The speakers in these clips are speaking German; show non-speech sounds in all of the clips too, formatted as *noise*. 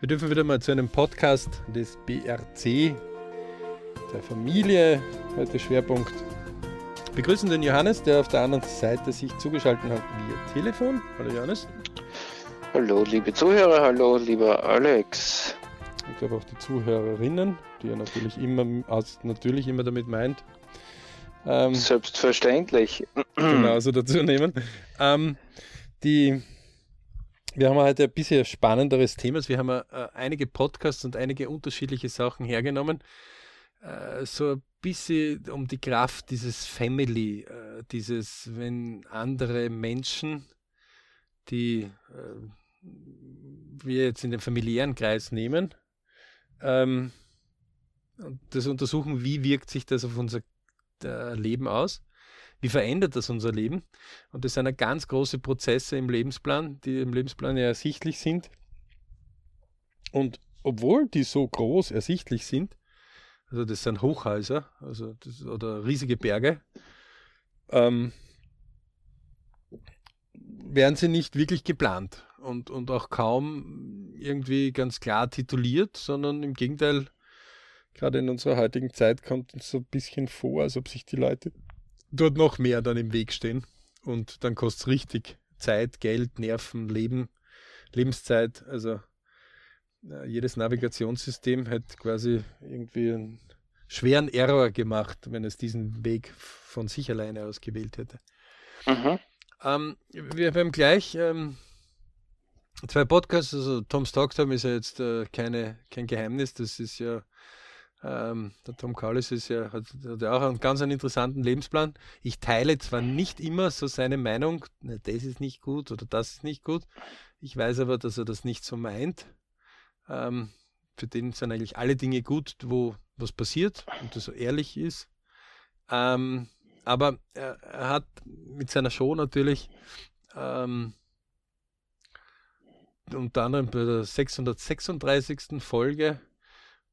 Wir dürfen wieder mal zu einem Podcast des BRC, der Familie, heute Schwerpunkt. Begrüßen den Johannes, der auf der anderen Seite sich zugeschaltet hat via Telefon. Hallo Johannes. Hallo liebe Zuhörer, hallo lieber Alex. Ich glaube auch die Zuhörerinnen, die er natürlich immer, natürlich immer damit meint. Ähm, Selbstverständlich. Genauso dazu nehmen. Ähm, die wir haben heute ein bisschen spannenderes Thema. Wir haben äh, einige Podcasts und einige unterschiedliche Sachen hergenommen. Äh, so ein bisschen um die Kraft dieses Family, äh, dieses, wenn andere Menschen, die wir jetzt in den familiären Kreis nehmen, ähm, das untersuchen, wie wirkt sich das auf unser Leben aus wie verändert das unser Leben? Und das sind ja ganz große Prozesse im Lebensplan, die im Lebensplan ja ersichtlich sind. Und obwohl die so groß ersichtlich sind, also das sind Hochhäuser also das, oder riesige Berge, ähm, werden sie nicht wirklich geplant und, und auch kaum irgendwie ganz klar tituliert, sondern im Gegenteil, gerade in unserer heutigen Zeit kommt es so ein bisschen vor, als ob sich die Leute dort noch mehr dann im Weg stehen. Und dann kostet es richtig Zeit, Geld, Nerven, Leben, Lebenszeit. Also äh, jedes Navigationssystem hat quasi irgendwie einen schweren Error gemacht, wenn es diesen Weg von sich alleine aus gewählt hätte. Mhm. Ähm, wir haben gleich ähm, zwei Podcasts, also Tom's Talk Time ist ja jetzt äh, keine, kein Geheimnis, das ist ja ähm, der Tom Kaulis ist ja, hat, hat ja auch einen ganz einen interessanten Lebensplan. Ich teile zwar nicht immer so seine Meinung, ne, das ist nicht gut oder das ist nicht gut. Ich weiß aber, dass er das nicht so meint. Ähm, für den sind eigentlich alle Dinge gut, wo was passiert und das so ehrlich ist. Ähm, aber er, er, hat mit seiner Show natürlich ähm, unter anderem bei der 636. Folge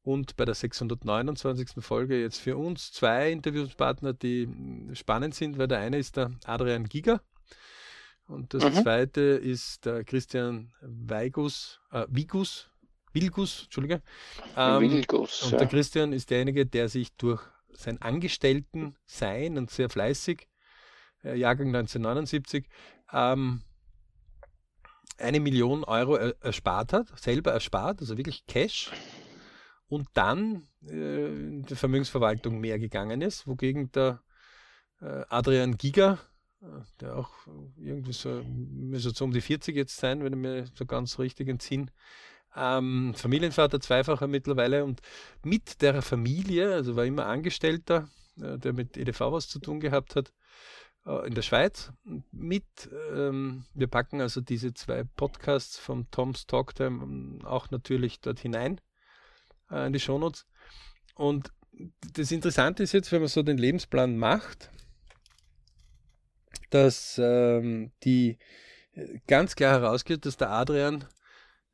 und bei der 629. Folge jetzt für uns zwei Interviewspartner, die spannend sind, weil der eine ist der Adrian Giger und das mhm. zweite ist der Christian Weigus, äh, Vigus, Vilgus, Entschuldige. Ähm, Vilgus, und ja. der Christian ist derjenige, der sich durch sein Angestellten-Sein und sehr fleißig, äh, Jahrgang 1979, ähm, eine Million Euro erspart hat, selber erspart, also wirklich Cash und dann äh, in die Vermögensverwaltung mehr gegangen ist, wogegen der äh, Adrian Giga, äh, der auch irgendwie so, müsste so um die 40 jetzt sein, wenn ich mir so ganz richtig entziehe, ähm, Familienvater, zweifacher mittlerweile und mit der Familie, also war immer Angestellter, äh, der mit EDV was zu tun gehabt hat, äh, in der Schweiz. Mit, ähm, wir packen also diese zwei Podcasts vom Tom's Talktime ähm, auch natürlich dort hinein äh, in die Shownotes. Und das Interessante ist jetzt, wenn man so den Lebensplan macht, dass ähm, die äh, ganz klar herausgeht, dass der Adrian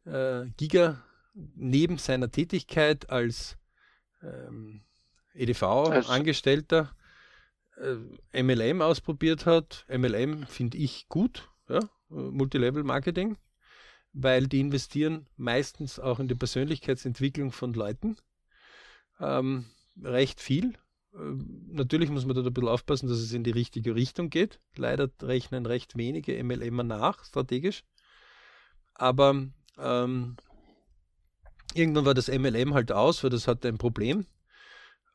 äh, Giga neben seiner Tätigkeit als ähm, EDV-Angestellter äh, MLM ausprobiert hat. MLM finde ich gut, ja? Multilevel-Marketing weil die investieren meistens auch in die Persönlichkeitsentwicklung von Leuten. Ähm, recht viel. Ähm, natürlich muss man da ein bisschen aufpassen, dass es in die richtige Richtung geht. Leider rechnen recht wenige MLMer nach, strategisch. Aber ähm, irgendwann war das MLM halt aus, weil das hatte ein Problem.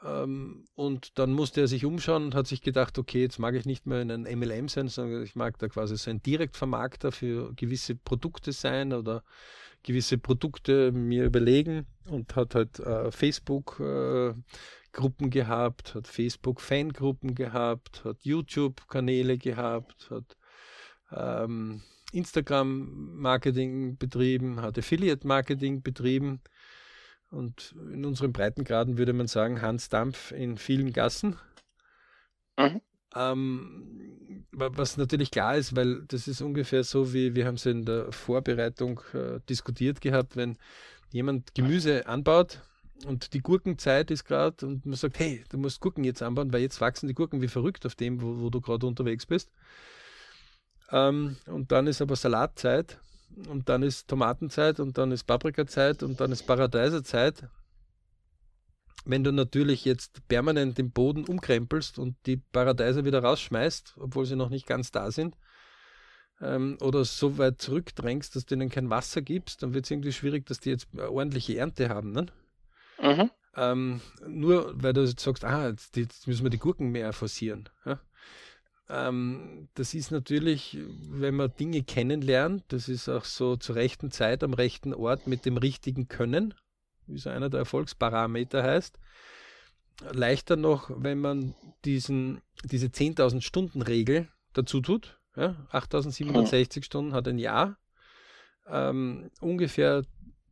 Ähm, und dann musste er sich umschauen und hat sich gedacht, okay, jetzt mag ich nicht mehr in einem MLM sein, sondern ich mag da quasi so ein Direktvermarkter für gewisse Produkte sein oder gewisse Produkte mir überlegen und hat halt äh, Facebook äh, gehabt, hat Facebook Fangruppen gehabt, hat YouTube Kanäle gehabt, hat ähm, Instagram Marketing betrieben, hat Affiliate Marketing betrieben und in unseren Breitengraden würde man sagen, Hans Dampf in vielen Gassen. Mhm. Ähm, was natürlich klar ist, weil das ist ungefähr so, wie wir haben es in der Vorbereitung äh, diskutiert gehabt, wenn jemand Gemüse anbaut und die Gurkenzeit ist gerade und man sagt, hey, du musst Gurken jetzt anbauen, weil jetzt wachsen die Gurken wie verrückt auf dem, wo, wo du gerade unterwegs bist. Ähm, und dann ist aber Salatzeit und dann ist Tomatenzeit und dann ist Paprikazeit und dann ist Paradeiserzeit. Wenn du natürlich jetzt permanent den Boden umkrempelst und die Paradeiser wieder rausschmeißt, obwohl sie noch nicht ganz da sind, ähm, oder so weit zurückdrängst, dass du ihnen kein Wasser gibst, dann wird es irgendwie schwierig, dass die jetzt ordentliche Ernte haben. Ne? Mhm. Ähm, nur weil du jetzt sagst, ah, jetzt, jetzt, müssen wir die Gurken mehr forcieren. Ja? Ähm, das ist natürlich, wenn man Dinge kennenlernt, das ist auch so zur rechten Zeit am rechten Ort mit dem richtigen Können, wie so einer der Erfolgsparameter heißt. Leichter noch, wenn man diesen, diese 10.000 Stunden Regel dazu tut. Ja? 8.760 Stunden hat ein Jahr. Ähm, ungefähr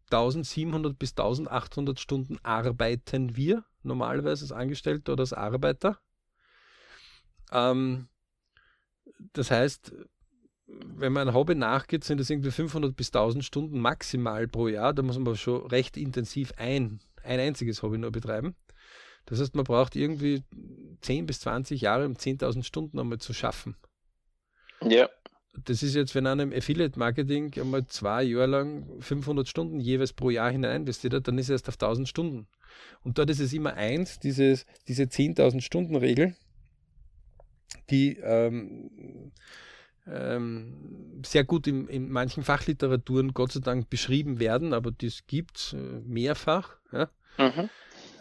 1700 bis 1800 Stunden arbeiten wir normalerweise als Angestellter oder als Arbeiter. Ähm, das heißt, wenn man ein Hobby nachgeht, sind das irgendwie 500 bis 1000 Stunden maximal pro Jahr. Da muss man schon recht intensiv ein, ein einziges Hobby nur betreiben. Das heißt, man braucht irgendwie 10 bis 20 Jahre, um 10.000 Stunden einmal zu schaffen. Ja. Das ist jetzt, wenn einem Affiliate-Marketing einmal zwei Jahre lang 500 Stunden jeweils pro Jahr hinein investiert hat, dann ist er erst auf 1000 Stunden. Und dort ist es immer eins, dieses, diese 10.000 Stunden-Regel, die ähm, ähm, sehr gut in, in, manchen Fachliteraturen Gott sei Dank beschrieben werden, aber das gibt es äh, mehrfach. Ja? Mhm.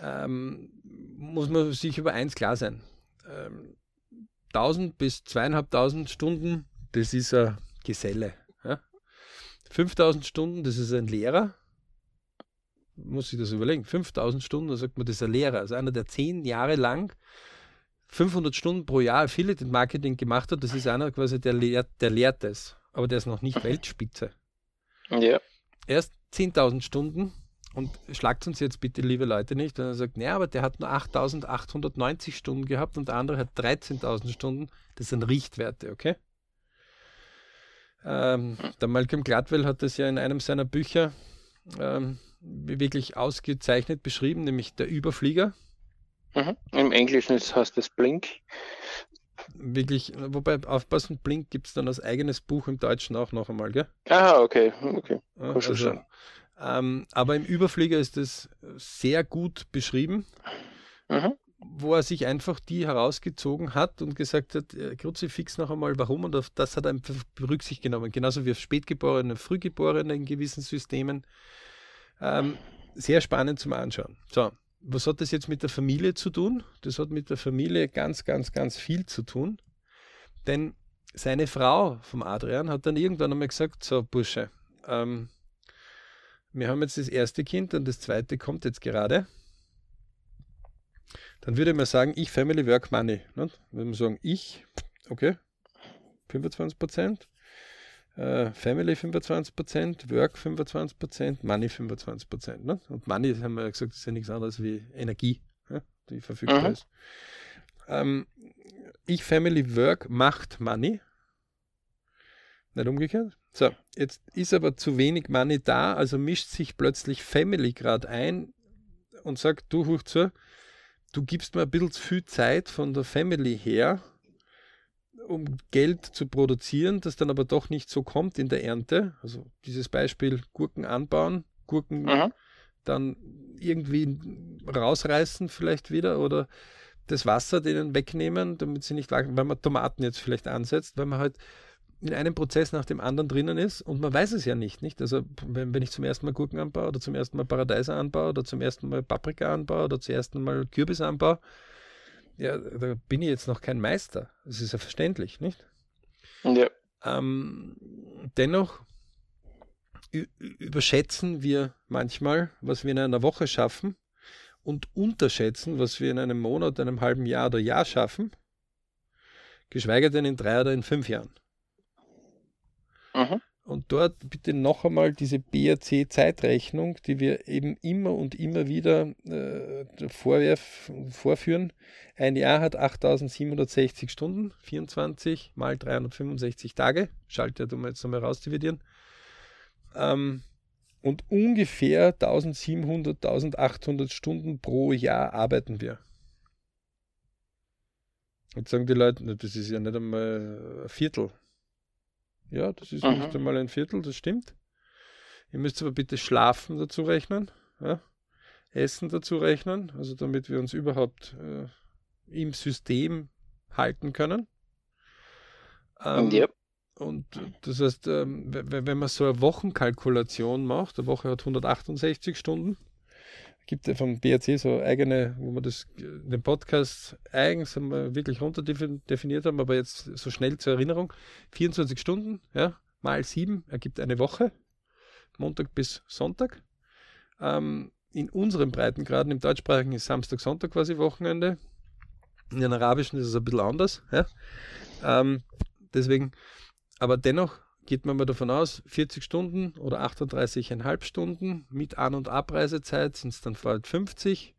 Ähm, muss man sich über eins klar sein. 1000 ähm, bis 2500 Stunden, das ist ein Geselle. Ja? 5000 Stunden, das ist ein Lehrer. Muss ich das überlegen. 5000 Stunden, da sagt man, das ist ein Lehrer. Also einer, der zehn Jahre lang 500 Stunden pro Jahr Affiliate Marketing gemacht hat, das ist einer quasi, der lehrt, der lehrt es, aber der ist noch nicht Weltspitze. Ja. Erst 10.000 Stunden und schlagt uns jetzt bitte, liebe Leute, nicht, wenn er sagt, naja, aber der hat nur 8.890 Stunden gehabt und der andere hat 13.000 Stunden. Das sind Richtwerte, okay? Ähm, der Malcolm Gladwell hat das ja in einem seiner Bücher ähm, wirklich ausgezeichnet beschrieben, nämlich der Überflieger. Mhm. Im Englischen heißt es Blink. Wirklich, wobei aufpassen, Blink gibt es dann als eigenes Buch im Deutschen auch noch einmal, gell? Aha, okay, okay. Ja, also, ähm, aber im Überflieger ist es sehr gut beschrieben, mhm. wo er sich einfach die herausgezogen hat und gesagt hat, äh, Kruzifix noch einmal, warum und auf das hat er Rücksicht genommen. Genauso wie auf Spätgeborene, Frühgeborene in gewissen Systemen. Ähm, sehr spannend zum Anschauen. So, was hat das jetzt mit der Familie zu tun? Das hat mit der Familie ganz, ganz, ganz viel zu tun. Denn seine Frau vom Adrian hat dann irgendwann einmal gesagt: So, Bursche, ähm, wir haben jetzt das erste Kind und das zweite kommt jetzt gerade. Dann würde man sagen, ich Family Work Money. Ne? Wenn man sagen, ich, okay, 25 Prozent, Uh, Family 25%, Work 25%, Money 25%. Ne? Und Money, haben wir ja gesagt, ist ja nichts anderes wie Energie, ja, die verfügbar mhm. ist. Ähm, ich Family Work macht Money. Nicht umgekehrt. So, jetzt ist aber zu wenig Money da, also mischt sich plötzlich Family gerade ein und sagt, du hoch zu, du gibst mir ein bisschen zu viel Zeit von der Family her, um Geld zu produzieren, das dann aber doch nicht so kommt in der Ernte. Also dieses Beispiel Gurken anbauen, Gurken mhm. dann irgendwie rausreißen vielleicht wieder oder das Wasser denen wegnehmen, damit sie nicht wachsen, weil man Tomaten jetzt vielleicht ansetzt, weil man halt in einem Prozess nach dem anderen drinnen ist und man weiß es ja nicht, nicht? Also wenn, wenn ich zum ersten Mal Gurken anbaue oder zum ersten Mal Paradeiser anbaue oder zum ersten Mal Paprika anbaue oder zum ersten Mal Kürbis anbaue, ja, da bin ich jetzt noch kein Meister. Das ist ja verständlich, nicht? Ja. Ähm, dennoch überschätzen wir manchmal, was wir in einer Woche schaffen und unterschätzen, was wir in einem Monat, einem halben Jahr oder Jahr schaffen, geschweige denn in drei oder in fünf Jahren. Mhm. Und dort bitte noch einmal diese BRC-Zeitrechnung, die wir eben immer und immer wieder äh, vorwerf, vorführen. Ein Jahr hat 8760 Stunden, 24 mal 365 Tage. Schalte du mal jetzt nochmal raus dividieren. Ähm, und ungefähr 1700, 1800 Stunden pro Jahr arbeiten wir. Jetzt sagen die Leute, das ist ja nicht einmal ein Viertel Ja, das ist mhm. nicht einmal ein Viertel, das stimmt. Ihr müsst aber bitte Schlafen dazu rechnen, ja? Essen dazu rechnen, also damit wir uns überhaupt äh, im System halten können. Ähm, ja. Und das heißt, ähm, wenn man so eine Wochenkalkulation macht, eine Woche hat 168 Stunden, gibt ja vom BRC so eigene, wo wir das dem Podcast eigens wir wirklich runter definiert haben, aber jetzt so schnell zur Erinnerung, 24 Stunden, ja, mal sieben ergibt eine Woche, Montag bis Sonntag. Ähm, in unseren Breitengraden, im deutschsprachigen ist Samstag, Sonntag quasi Wochenende. In den arabischen ist es ein bisschen anders. Ja? Ähm, deswegen, aber dennoch geht man mal davon aus, 40 Stunden oder 38,5 Stunden mit An- und Abreisezeit sind es dann bald 50.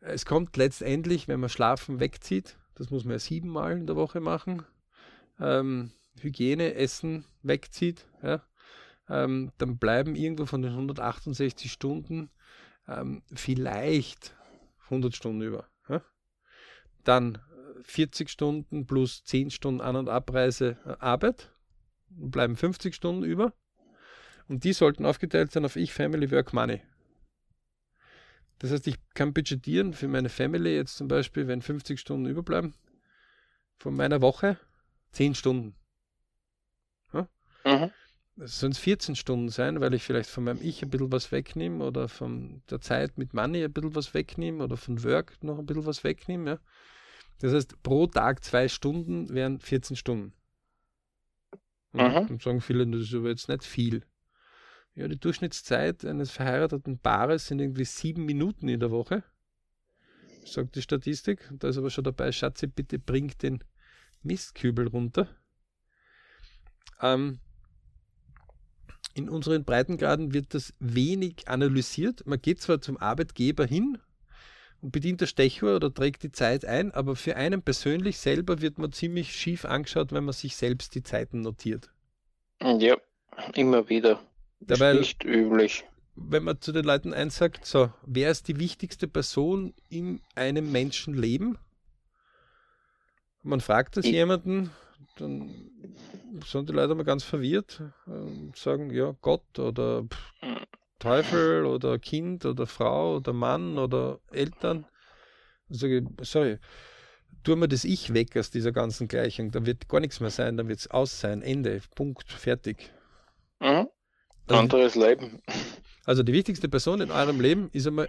Es kommt letztendlich, wenn man Schlafen wegzieht, das muss man ja siebenmal in der Woche machen, ähm, Hygiene, Essen wegzieht, ja, ähm, dann bleiben irgendwo von den 168 Stunden ähm, vielleicht 100 Stunden über. Ja. Dann 40 Stunden plus 10 Stunden An- und Abreise äh, Arbeit bleiben 50 Stunden über. Und die sollten aufgeteilt sein auf ich, Family, Work, Money. Das heißt, ich kann budgetieren für meine Family jetzt zum Beispiel, wenn 50 Stunden überbleiben, von meiner Woche 10 Stunden. Ja? Mhm. Das sollen 14 Stunden sein, weil ich vielleicht von meinem Ich ein bisschen was wegnehme oder von der Zeit mit Money ein bisschen was wegnehme oder von Work noch ein bisschen was wegnehme. Ja? Das heißt, pro Tag zwei Stunden wären 14 Stunden. Und mhm. dann sagen viele, das ist aber jetzt nicht viel. Ja, die Durchschnittszeit eines verheirateten Paares sind irgendwie sieben Minuten in der Woche, sagt die Statistik. Da ist aber schon dabei, Schatze, bitte bring den Mistkübel runter. Ähm, in unseren Breitengraden wird das wenig analysiert. Man geht zwar zum Arbeitgeber hin und bedient das Stechuhr oder trägt die Zeit ein, aber für einen persönlich selber wird man ziemlich schief angeschaut, wenn man sich selbst die Zeiten notiert. Ja, immer wieder. Dabei, ist nicht üblich. Wenn man zu den Leuten eins sagt, so, wer ist die wichtigste Person in einem Menschenleben? Man fragt das ich jemanden, dann sind die Leute mal ganz verwirrt und sagen, ja, Gott oder pff, hm. Teufel oder Kind oder Frau oder Mann oder Eltern. Ich, sorry, tun wir das Ich weg aus dieser ganzen Gleichung, dann wird gar nichts mehr sein, dann wird es aus sein, Ende, Punkt, fertig. Mhm. Also, Anderes Leben. Also die wichtigste Person in eurem Leben ist einmal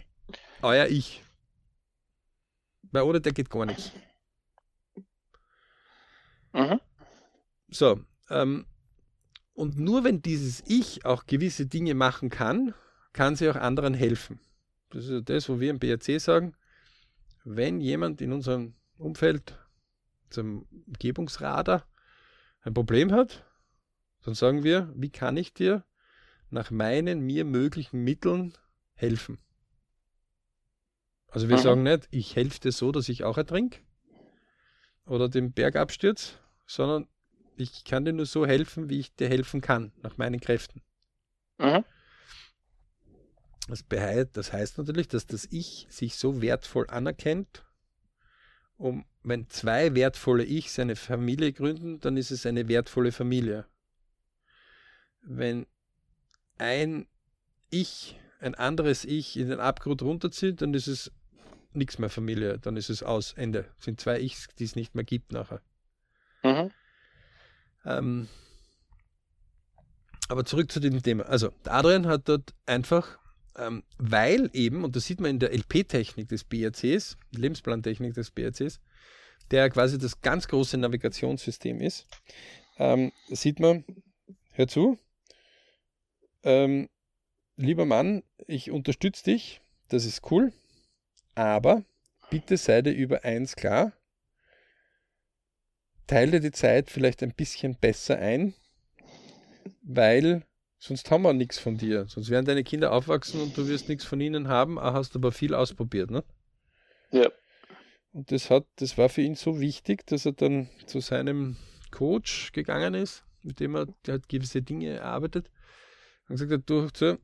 euer Ich. Weil ohne der geht gar nichts. Mhm. So, ähm, und nur wenn dieses Ich auch gewisse Dinge machen kann, kann sie auch anderen helfen. Das ist das, wo wir im BRC sagen, wenn jemand in unserem Umfeld, zum Umgebungsradar, ein Problem hat, dann sagen wir, wie kann ich dir nach meinen mir möglichen Mitteln helfen? Also wir mhm. sagen nicht, ich helfe dir so, dass ich auch ertrink oder den Berg abstürze, sondern ich kann dir nur so helfen, wie ich dir helfen kann, nach meinen Kräften. Mhm. Das, das heißt natürlich, dass das Ich sich so wertvoll anerkennt, um wenn zwei wertvolle Ich eine Familie gründen, dann ist es eine wertvolle Familie. Wenn ein Ich ein anderes Ich in den Abgrund runterzieht, dann ist es nichts mehr Familie, dann ist es aus, Ende. Es sind zwei Ichs, die es nicht mehr gibt nachher. Mhm. Ähm, aber zurück zu dem Thema. Also, Adrian hat dort einfach, ähm, weil eben, und das sieht man in der LP-Technik des BRCs, Lebensplantechnik des BRCs, der quasi das ganz große Navigationssystem ist, ähm, sieht man, hör zu, ähm, lieber Mann, ich unterstütze dich, das ist cool, aber bitte sei dir über eins klar, teile die Zeit vielleicht ein bisschen besser ein, weil sonst haben wir nichts von dir. Sonst werden deine Kinder aufwachsen und du wirst nichts von ihnen haben, hast aber viel ausprobiert, ne? Ja. Und das hat, das war für ihn so wichtig, dass er dann zu seinem Coach gegangen ist, mit dem er, hat gewisse Dinge erarbeitet und gesagt hat, du, so,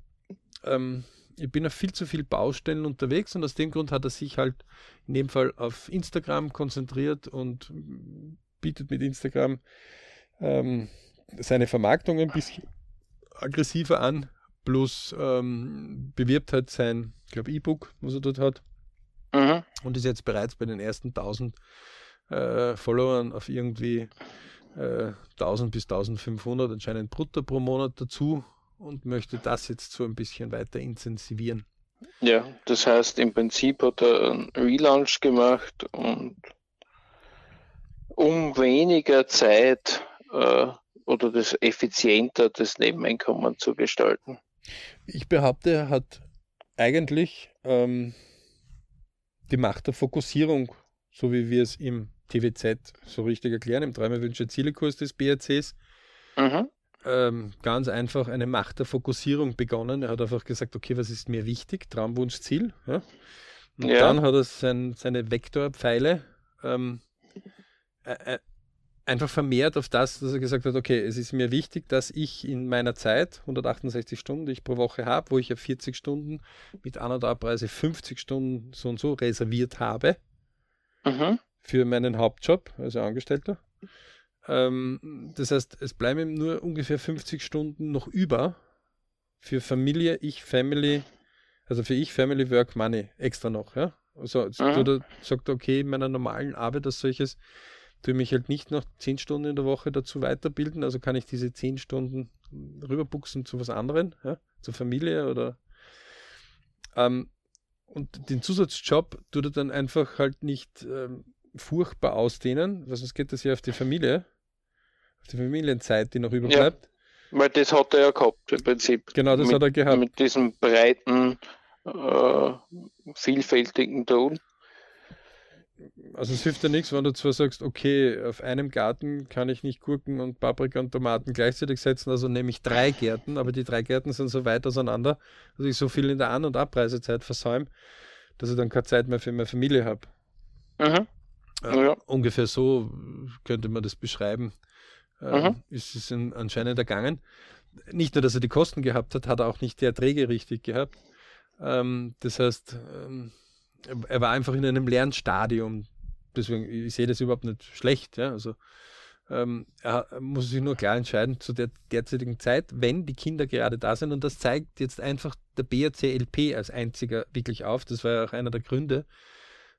ähm, ich bin auf viel zu viel Baustellen unterwegs und aus dem Grund hat er sich halt in dem Fall auf Instagram konzentriert und bietet mit Instagram ähm, seine Vermarktung ein bisschen aggressiver an, plus ähm, bewirbt halt sein, ich glaube, E-Book, was er dort hat. Mhm. Und ist jetzt bereits bei den ersten 1000 äh, Followern auf irgendwie äh, 1000 bis 1500 anscheinend brutto pro Monat dazu und möchte das jetzt so ein bisschen weiter intensivieren. Ja, das heißt, im Prinzip hat er einen Relaunch gemacht und um weniger Zeit äh, oder das effizienter das Nebeneinkommen zu gestalten. Ich behaupte, er hat eigentlich ähm, die Macht der Fokussierung, so wie wir es im TWZ so richtig erklären, im Träume Wünsche Ziele-Kurs des BRCs, mhm. ähm, ganz einfach eine Macht der Fokussierung begonnen. Er hat einfach gesagt, okay, was ist mir wichtig? Traumwunsch, Ziel. Ja? Und ja. dann hat er sein, seine Vektorpfeile ähm, äh, einfach vermehrt auf das, dass er gesagt hat, okay, es ist mir wichtig, dass ich in meiner Zeit, 168 Stunden, die ich pro Woche habe, wo ich ja 40 Stunden mit An- und Abreise 50 Stunden so und so reserviert habe, mhm für meinen Hauptjob, also Angestellter. Ähm, das heißt, es bleiben nur ungefähr 50 Stunden noch über für Familie, ich, Family, also für ich, Family, Work, Money extra noch. Ja? Also mhm. sagt, okay, in meiner normalen Arbeit als solches tue mich halt nicht noch 10 Stunden in der Woche dazu weiterbilden, also kann ich diese 10 Stunden rüberbuchsen zu was anderem, ja? zur Familie oder ähm, und den Zusatzjob tut er dann einfach halt nicht ähm, furchtbar ausdehnen, weil sonst geht das ja auf die Familie, auf die Familienzeit, die noch überbleibt. Ja, weil das hat er ja gehabt im Prinzip. Genau, das mit, hat er gehabt. Mit diesem breiten, äh, vielfältigen Ton. Also es hilft ja nichts, wenn du zwar sagst, okay, auf einem Garten kann ich nicht Gurken und Paprika und Tomaten gleichzeitig setzen, also nehme ich drei Gärten, aber die drei Gärten sind so weit auseinander, dass ich so viel in der An- und Abreisezeit versäume, dass ich dann keine Zeit mehr für meine Familie habe. Mhm. Äh, ja. Ungefähr so könnte man das beschreiben. Äh, mhm. Ist es anscheinend ergangen. Nicht nur, dass er die Kosten gehabt hat, hat er auch nicht die Erträge richtig gehabt. Ähm, das heißt, ähm, er war einfach in einem Lernstadium. Deswegen, ich sehe das überhaupt nicht schlecht. Ja? Also, ähm, er muss sich nur klar entscheiden zu der derzeitigen Zeit, wenn die Kinder gerade da sind. Und das zeigt jetzt einfach der BRC LP als einziger wirklich auf. Das war ja auch einer der Gründe,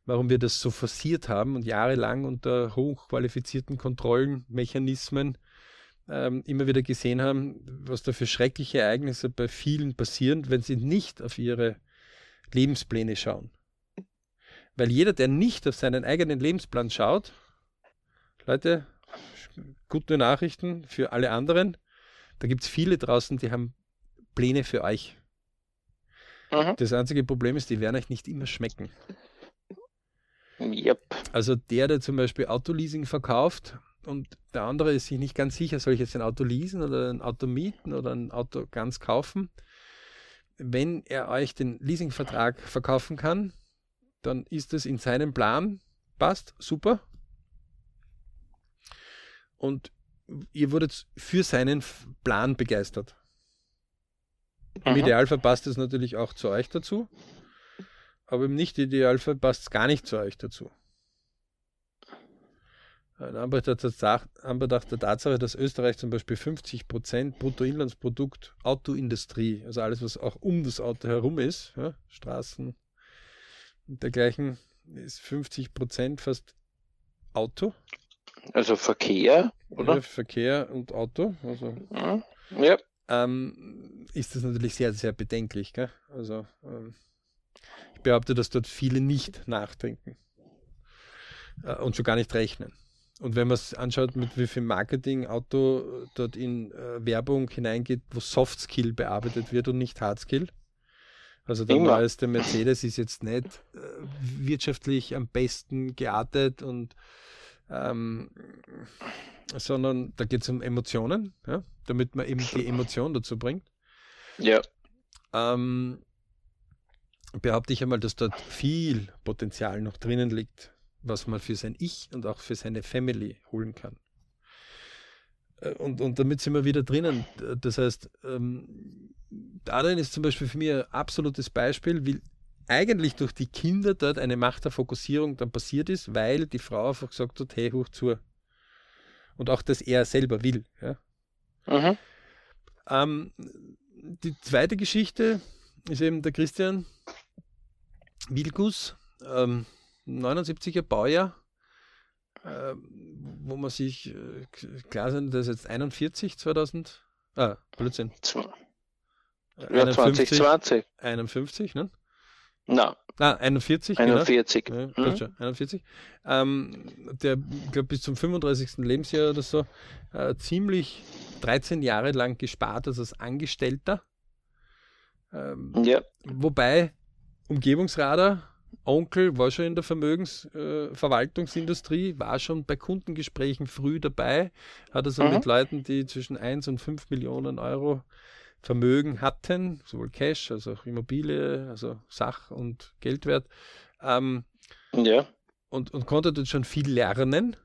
warum wir das so forciert haben und jahrelang unter hochqualifizierten Kontrollenmechanismen ähm, immer wieder gesehen haben, was da für schreckliche Ereignisse bei vielen passieren, wenn sie nicht auf ihre Lebenspläne schauen. Weil jeder, der nicht auf seinen eigenen Lebensplan schaut, Leute, gute Nachrichten für alle anderen. Da gibt es viele draußen, die haben Pläne für euch. Mhm. Das einzige Problem ist, die werden euch nicht immer schmecken. Yep. Also der, der zum Beispiel Autoleasing verkauft und der andere ist sich nicht ganz sicher, soll ich jetzt ein Auto leasen oder ein Auto mieten oder ein Auto ganz kaufen. Wenn er euch den Leasingvertrag verkaufen kann, dann ist es in seinem Plan, passt, super. Und ihr wurdet für seinen Plan begeistert. Im mhm. Idealfall passt es natürlich auch zu euch dazu aber im Nicht-Idealfall passt es gar nicht zu euch dazu. In Anbetracht der Tatsache, dass Österreich zum Beispiel 50% Bruttoinlandsprodukt Autoindustrie, also alles, was auch um das Auto herum ist, ja, Straßen und dergleichen, ist 50% fast Auto. Also Verkehr, oder? Ja, Verkehr und Auto. Also, mhm. ja. Ähm, ist das natürlich sehr, sehr bedenklich. Gell? Also ähm, behaupte, dass dort viele nicht nachdenken äh, und schon gar nicht rechnen. Und wenn man es anschaut, mit wie viel Marketing Auto dort in äh, Werbung hineingeht, wo Soft Skill bearbeitet wird und nicht Hard Skill. Also der Immer. neueste Mercedes ist jetzt nicht äh, wirtschaftlich am besten geartet und ähm, sondern da geht es um Emotionen, ja? damit man eben die Emotion dazu bringt. Ja. Ähm, behaupte ich einmal, dass dort viel Potenzial noch drinnen liegt, was man für sein Ich und auch für seine Family holen kann. Äh, und, und damit sind wir wieder drinnen. Das heißt, ähm, darin ist zum Beispiel für mich ein absolutes Beispiel, wie eigentlich durch die Kinder dort eine Macht der Fokussierung dann passiert ist, weil die Frau einfach gesagt hat, hey, hoch zu. Und auch, dass er selber will. Ja? Mhm. Ähm, die zweite Geschichte ist eben der Christian Wilkus, ähm, 79er Baujahr, äh, wo man sich äh, klar sind, der ist jetzt 41, 2000, ah, Blödsinn. Ja, 2020. 51, ne? Nein. Ah, 41. 41. Genau. Ja, mhm. 41. Ähm, der, glaube bis zum 35. Lebensjahr oder so, äh, ziemlich 13 Jahre lang gespart als Angestellter. Ähm, ja. Wobei Umgebungsradar, Onkel war schon in der Vermögensverwaltungsindustrie, äh, war schon bei Kundengesprächen früh dabei, hat also mhm. mit Leuten, die zwischen 1 und 5 Millionen Euro Vermögen hatten, sowohl Cash als auch Immobilie, also Sach- und Geldwert. Ähm, ja. Und, und konnte dort schon viel lernen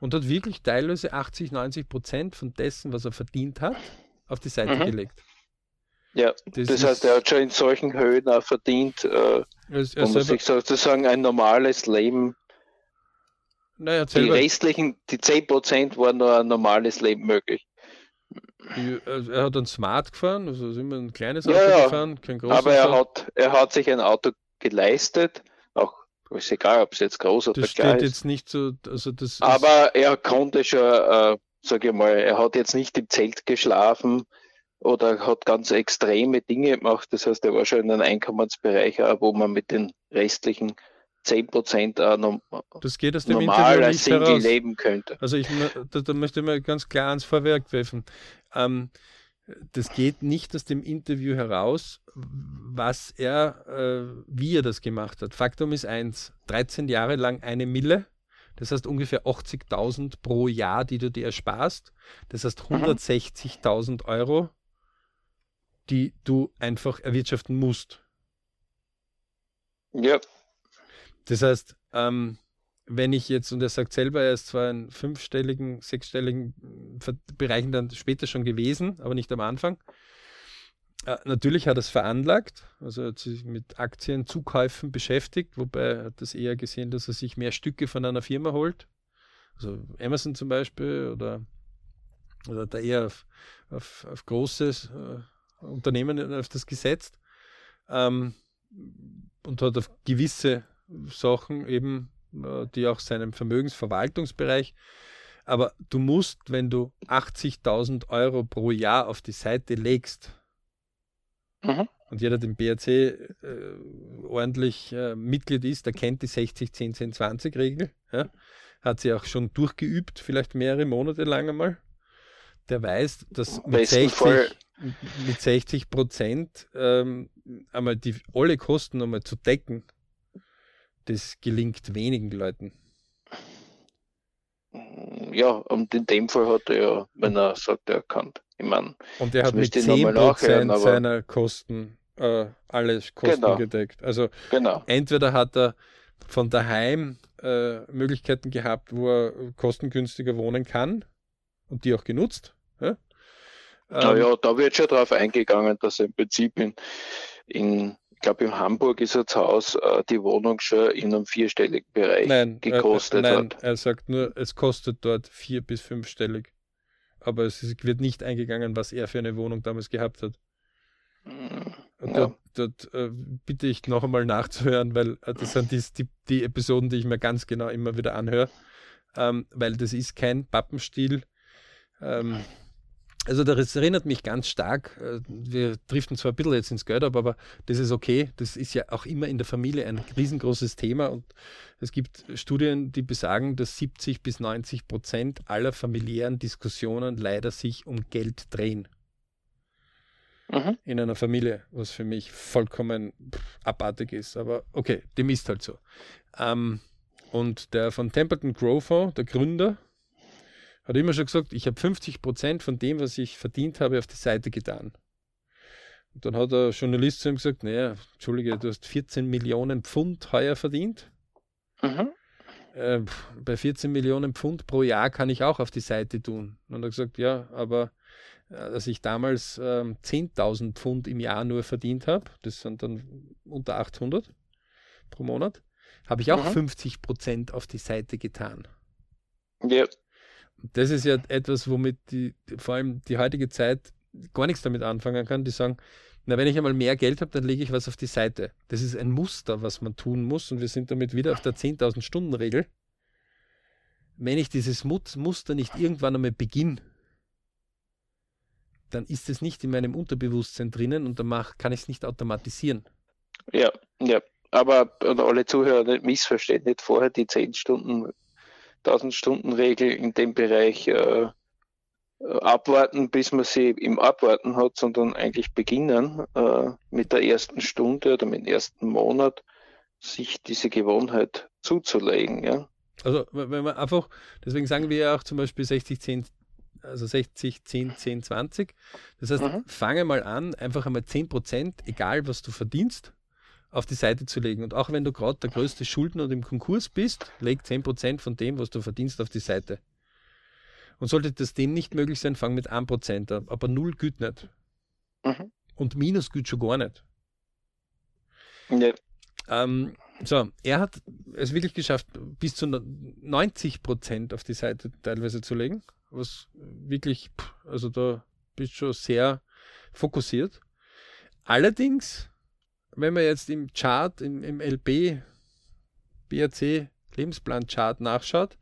und hat wirklich teilweise 80, 90 Prozent von dessen, was er verdient hat, auf die Seite mhm. gelegt. Ja, das, das heißt, er hat schon in solchen Höhen auch verdient, äh, wo man sich sozusagen ein normales Leben naja, die restlichen, die 10% waren nur ein normales Leben möglich. Also er hat ein Smart gefahren, also ist immer ein kleines Auto ja, gefahren, kein großes. Aber er hat, er hat sich ein Auto geleistet, auch ist egal, ob es jetzt groß oder das klein ist. jetzt nicht so, also das Aber er konnte schon, äh, sage ich mal, er hat jetzt nicht im Zelt geschlafen oder hat ganz extreme Dinge gemacht. Das heißt, er war schon in einem Einkommensbereich, wo man mit den restlichen 10% äh, norm das geht aus dem normal als Single heraus. leben könnte. Also ich, da, da möchte ich mal ganz klar ans Vorwerk werfen. Ähm, das geht nicht aus dem Interview heraus, was er, äh, wie er das gemacht hat. Faktum ist eins, 13 Jahre lang eine Mille, das heißt ungefähr 80.000 pro Jahr, die du dir ersparst. Das heißt 160.000 mhm. Euro, die du einfach erwirtschaften musst. Ja. Das heißt, ähm, wenn ich jetzt, und er sagt selber, er ist zwar in fünfstelligen, sechsstelligen Bereichen dann später schon gewesen, aber nicht am Anfang. Äh, natürlich hat er es veranlagt, also hat sich mit Aktienzukäufen beschäftigt, wobei er hat das eher gesehen, dass er sich mehr Stücke von einer Firma holt. Also Amazon zum Beispiel oder, oder da eher auf, auf, auf großes äh, Unternehmen öfters gesetzt ähm, und hat auf gewisse Sachen eben äh, die auch seinem Vermögensverwaltungsbereich. Aber du musst, wenn du 80.000 Euro pro Jahr auf die Seite legst, mhm. und jeder, der im BRC äh, ordentlich äh, Mitglied ist, der kennt die 60, 10, 10, 20 Regel, ja? hat sie auch schon durchgeübt, vielleicht mehrere Monate lang einmal. Der weiß, dass mit 60, mit 60 Prozent ähm, einmal die alle Kosten einmal zu decken, das gelingt wenigen Leuten. Ja, und in dem Fall hat er ja, wenn er sagt, er kann. Ich meine, und er hat mit 10% seiner Kosten äh, alle Kosten genau. gedeckt. Also genau. entweder hat er von daheim äh, Möglichkeiten gehabt, wo er kostengünstiger wohnen kann und die auch genutzt. Ja? Naja, ähm, da wird schon darauf eingegangen, dass er im Prinzip in, in glaube, in Hamburg ist das Haus, äh, die Wohnung schon in einem vierstelligen Bereich nein, äh, gekostet äh, nein, hat. Er sagt nur, es kostet dort vier- bis fünfstellig. Aber es wird nicht eingegangen, was er für eine Wohnung damals gehabt hat. Mm, ja. Dort, dort äh, bitte ich noch einmal nachzuhören, weil äh, das sind die, die, die, Episoden, die ich mir ganz genau immer wieder anhöre. Ähm, weil das ist kein Pappenstiel. Ähm, also das erinnert mich ganz stark, äh, wir driften zwar ein bisschen jetzt ins Geld ab, aber das ist okay. Das ist ja auch immer in der Familie ein riesengroßes Thema und es gibt Studien, die besagen, dass 70 bis 90 Prozent aller familiären Diskussionen leider sich um Geld drehen. Mhm. In einer Familie, was für mich vollkommen abartig ist. Aber okay, dem ist halt so. Ähm, und der von Templeton Grove Fonds, der Gründer, hat immer schon gesagt, ich habe 50 Prozent von dem, was ich verdient habe, auf die Seite getan. Und dann hat der Journalist zu ihm gesagt, naja, Entschuldige, du hast 14 Millionen Pfund heuer verdient. Mhm. Äh, bei 14 Millionen Pfund pro Jahr kann ich auch auf die Seite tun. Und er hat gesagt, ja, aber äh, dass ich damals äh, 10.000 Pfund im Jahr nur verdient habe, das sind dann unter 800 pro Monat, habe ich auch mhm. 50 Prozent auf die Seite getan. Ja das ist ja etwas, womit die, vor allem die heutige Zeit gar nichts damit anfangen kann. Die sagen, na, wenn ich einmal mehr Geld habe, dann lege ich was auf die Seite. Das ist ein Muster, was man tun muss und wir sind damit wieder auf der 10.000 Stunden Regel. Wenn ich dieses Muster nicht irgendwann einmal beginne, dann ist es nicht in meinem Unterbewusstsein drinnen und dann kann ich es nicht automatisieren. Ja, ja. Aber alle Zuhörer nicht missverstehen, nicht vorher die 10 Stunden, 1000 Stunden Regel in dem Bereich äh, abwarten, bis man sie im Abwarten hat, sondern eigentlich beginnen äh, mit der ersten Stunde oder mit dem ersten Monat, sich diese Gewohnheit zuzulegen. Ja? Also wenn man einfach, deswegen sagen wir ja auch zum Beispiel 60, 10, also 60, 10, 10, 20. Das heißt, mhm. fange mal an, einfach einmal 10 Prozent, egal was du verdienst, auf die Seite zu legen. Und auch wenn du gerade der größte Schuldner und im Konkurs bist, leg 10% von dem, was du verdienst, auf die Seite. Und sollte das dem nicht möglich sein, fang mit 1% an. Aber null güt nicht. Mhm. Und Minus güt schon gar nicht. Nee. Ähm, so, er hat es wirklich geschafft, bis zu 90% auf die Seite teilweise zu legen. Was wirklich, also da bist du schon sehr fokussiert. Allerdings wenn man jetzt im Chart, im, im LB, BRC Lebensplan-Chart nachschaut,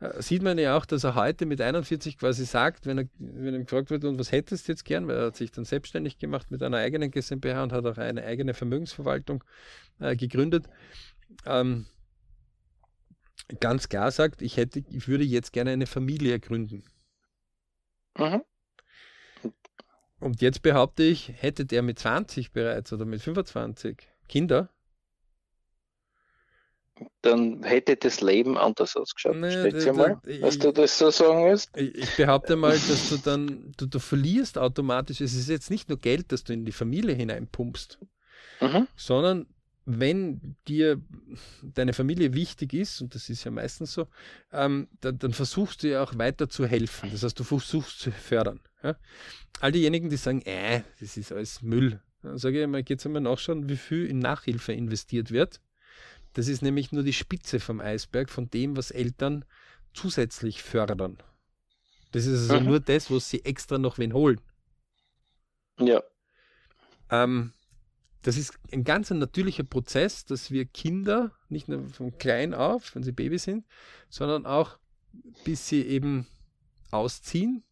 äh, sieht man ja auch, dass er heute mit 41 quasi sagt, wenn er, wenn ihm gefragt wird, und was hättest du jetzt gern, weil er hat sich dann selbstständig gemacht mit einer eigenen GmbH und hat auch eine eigene Vermögensverwaltung äh, gegründet. Ähm, ganz klar sagt, ich hätte, ich würde jetzt gerne eine Familie gründen. Mhm. Und jetzt behaupte ich, hätte der mit 20 bereits oder mit 25 Kinder, dann hätte das Leben anders ausgeschaut. Naja, da, mal, da, dass ich, du das so sagen willst. Ich behaupte mal, dass du dann, du, du verlierst automatisch, es ist jetzt nicht nur Geld, das du in die Familie hineinpumpst, mhm. sondern wenn dir deine Familie wichtig ist, und das ist ja meistens so, ähm, dann, dann, versuchst du ja auch weiter zu helfen. Das heißt, du versuchst zu fördern. Ja? All diejenigen, die sagen, äh, das ist alles Müll, dann sage ich mal, geht es einmal nachschauen, wie viel in Nachhilfe investiert wird. Das ist nämlich nur die Spitze vom Eisberg von dem, was Eltern zusätzlich fördern. Das ist also mhm. nur das, was sie extra noch wen holen. Ja. Ähm, das ist ein ganz natürlicher Prozess, dass wir Kinder nicht nur von klein auf, wenn sie Baby sind, sondern auch bis sie eben ausziehen,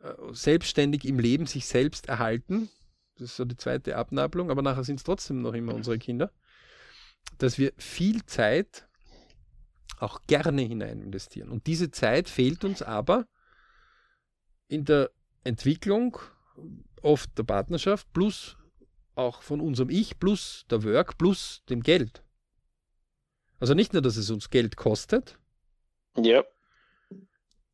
äh, selbstständig im Leben sich selbst erhalten. Das ist so die zweite Abnabelung, aber nachher sind es trotzdem noch immer unsere Kinder. Dass wir viel Zeit auch gerne hinein investieren. Und diese Zeit fehlt uns aber in der Entwicklung oft der Partnerschaft plus auch von unserem Ich plus der Work plus dem Geld. Also nicht nur, dass es uns Geld kostet. Ja.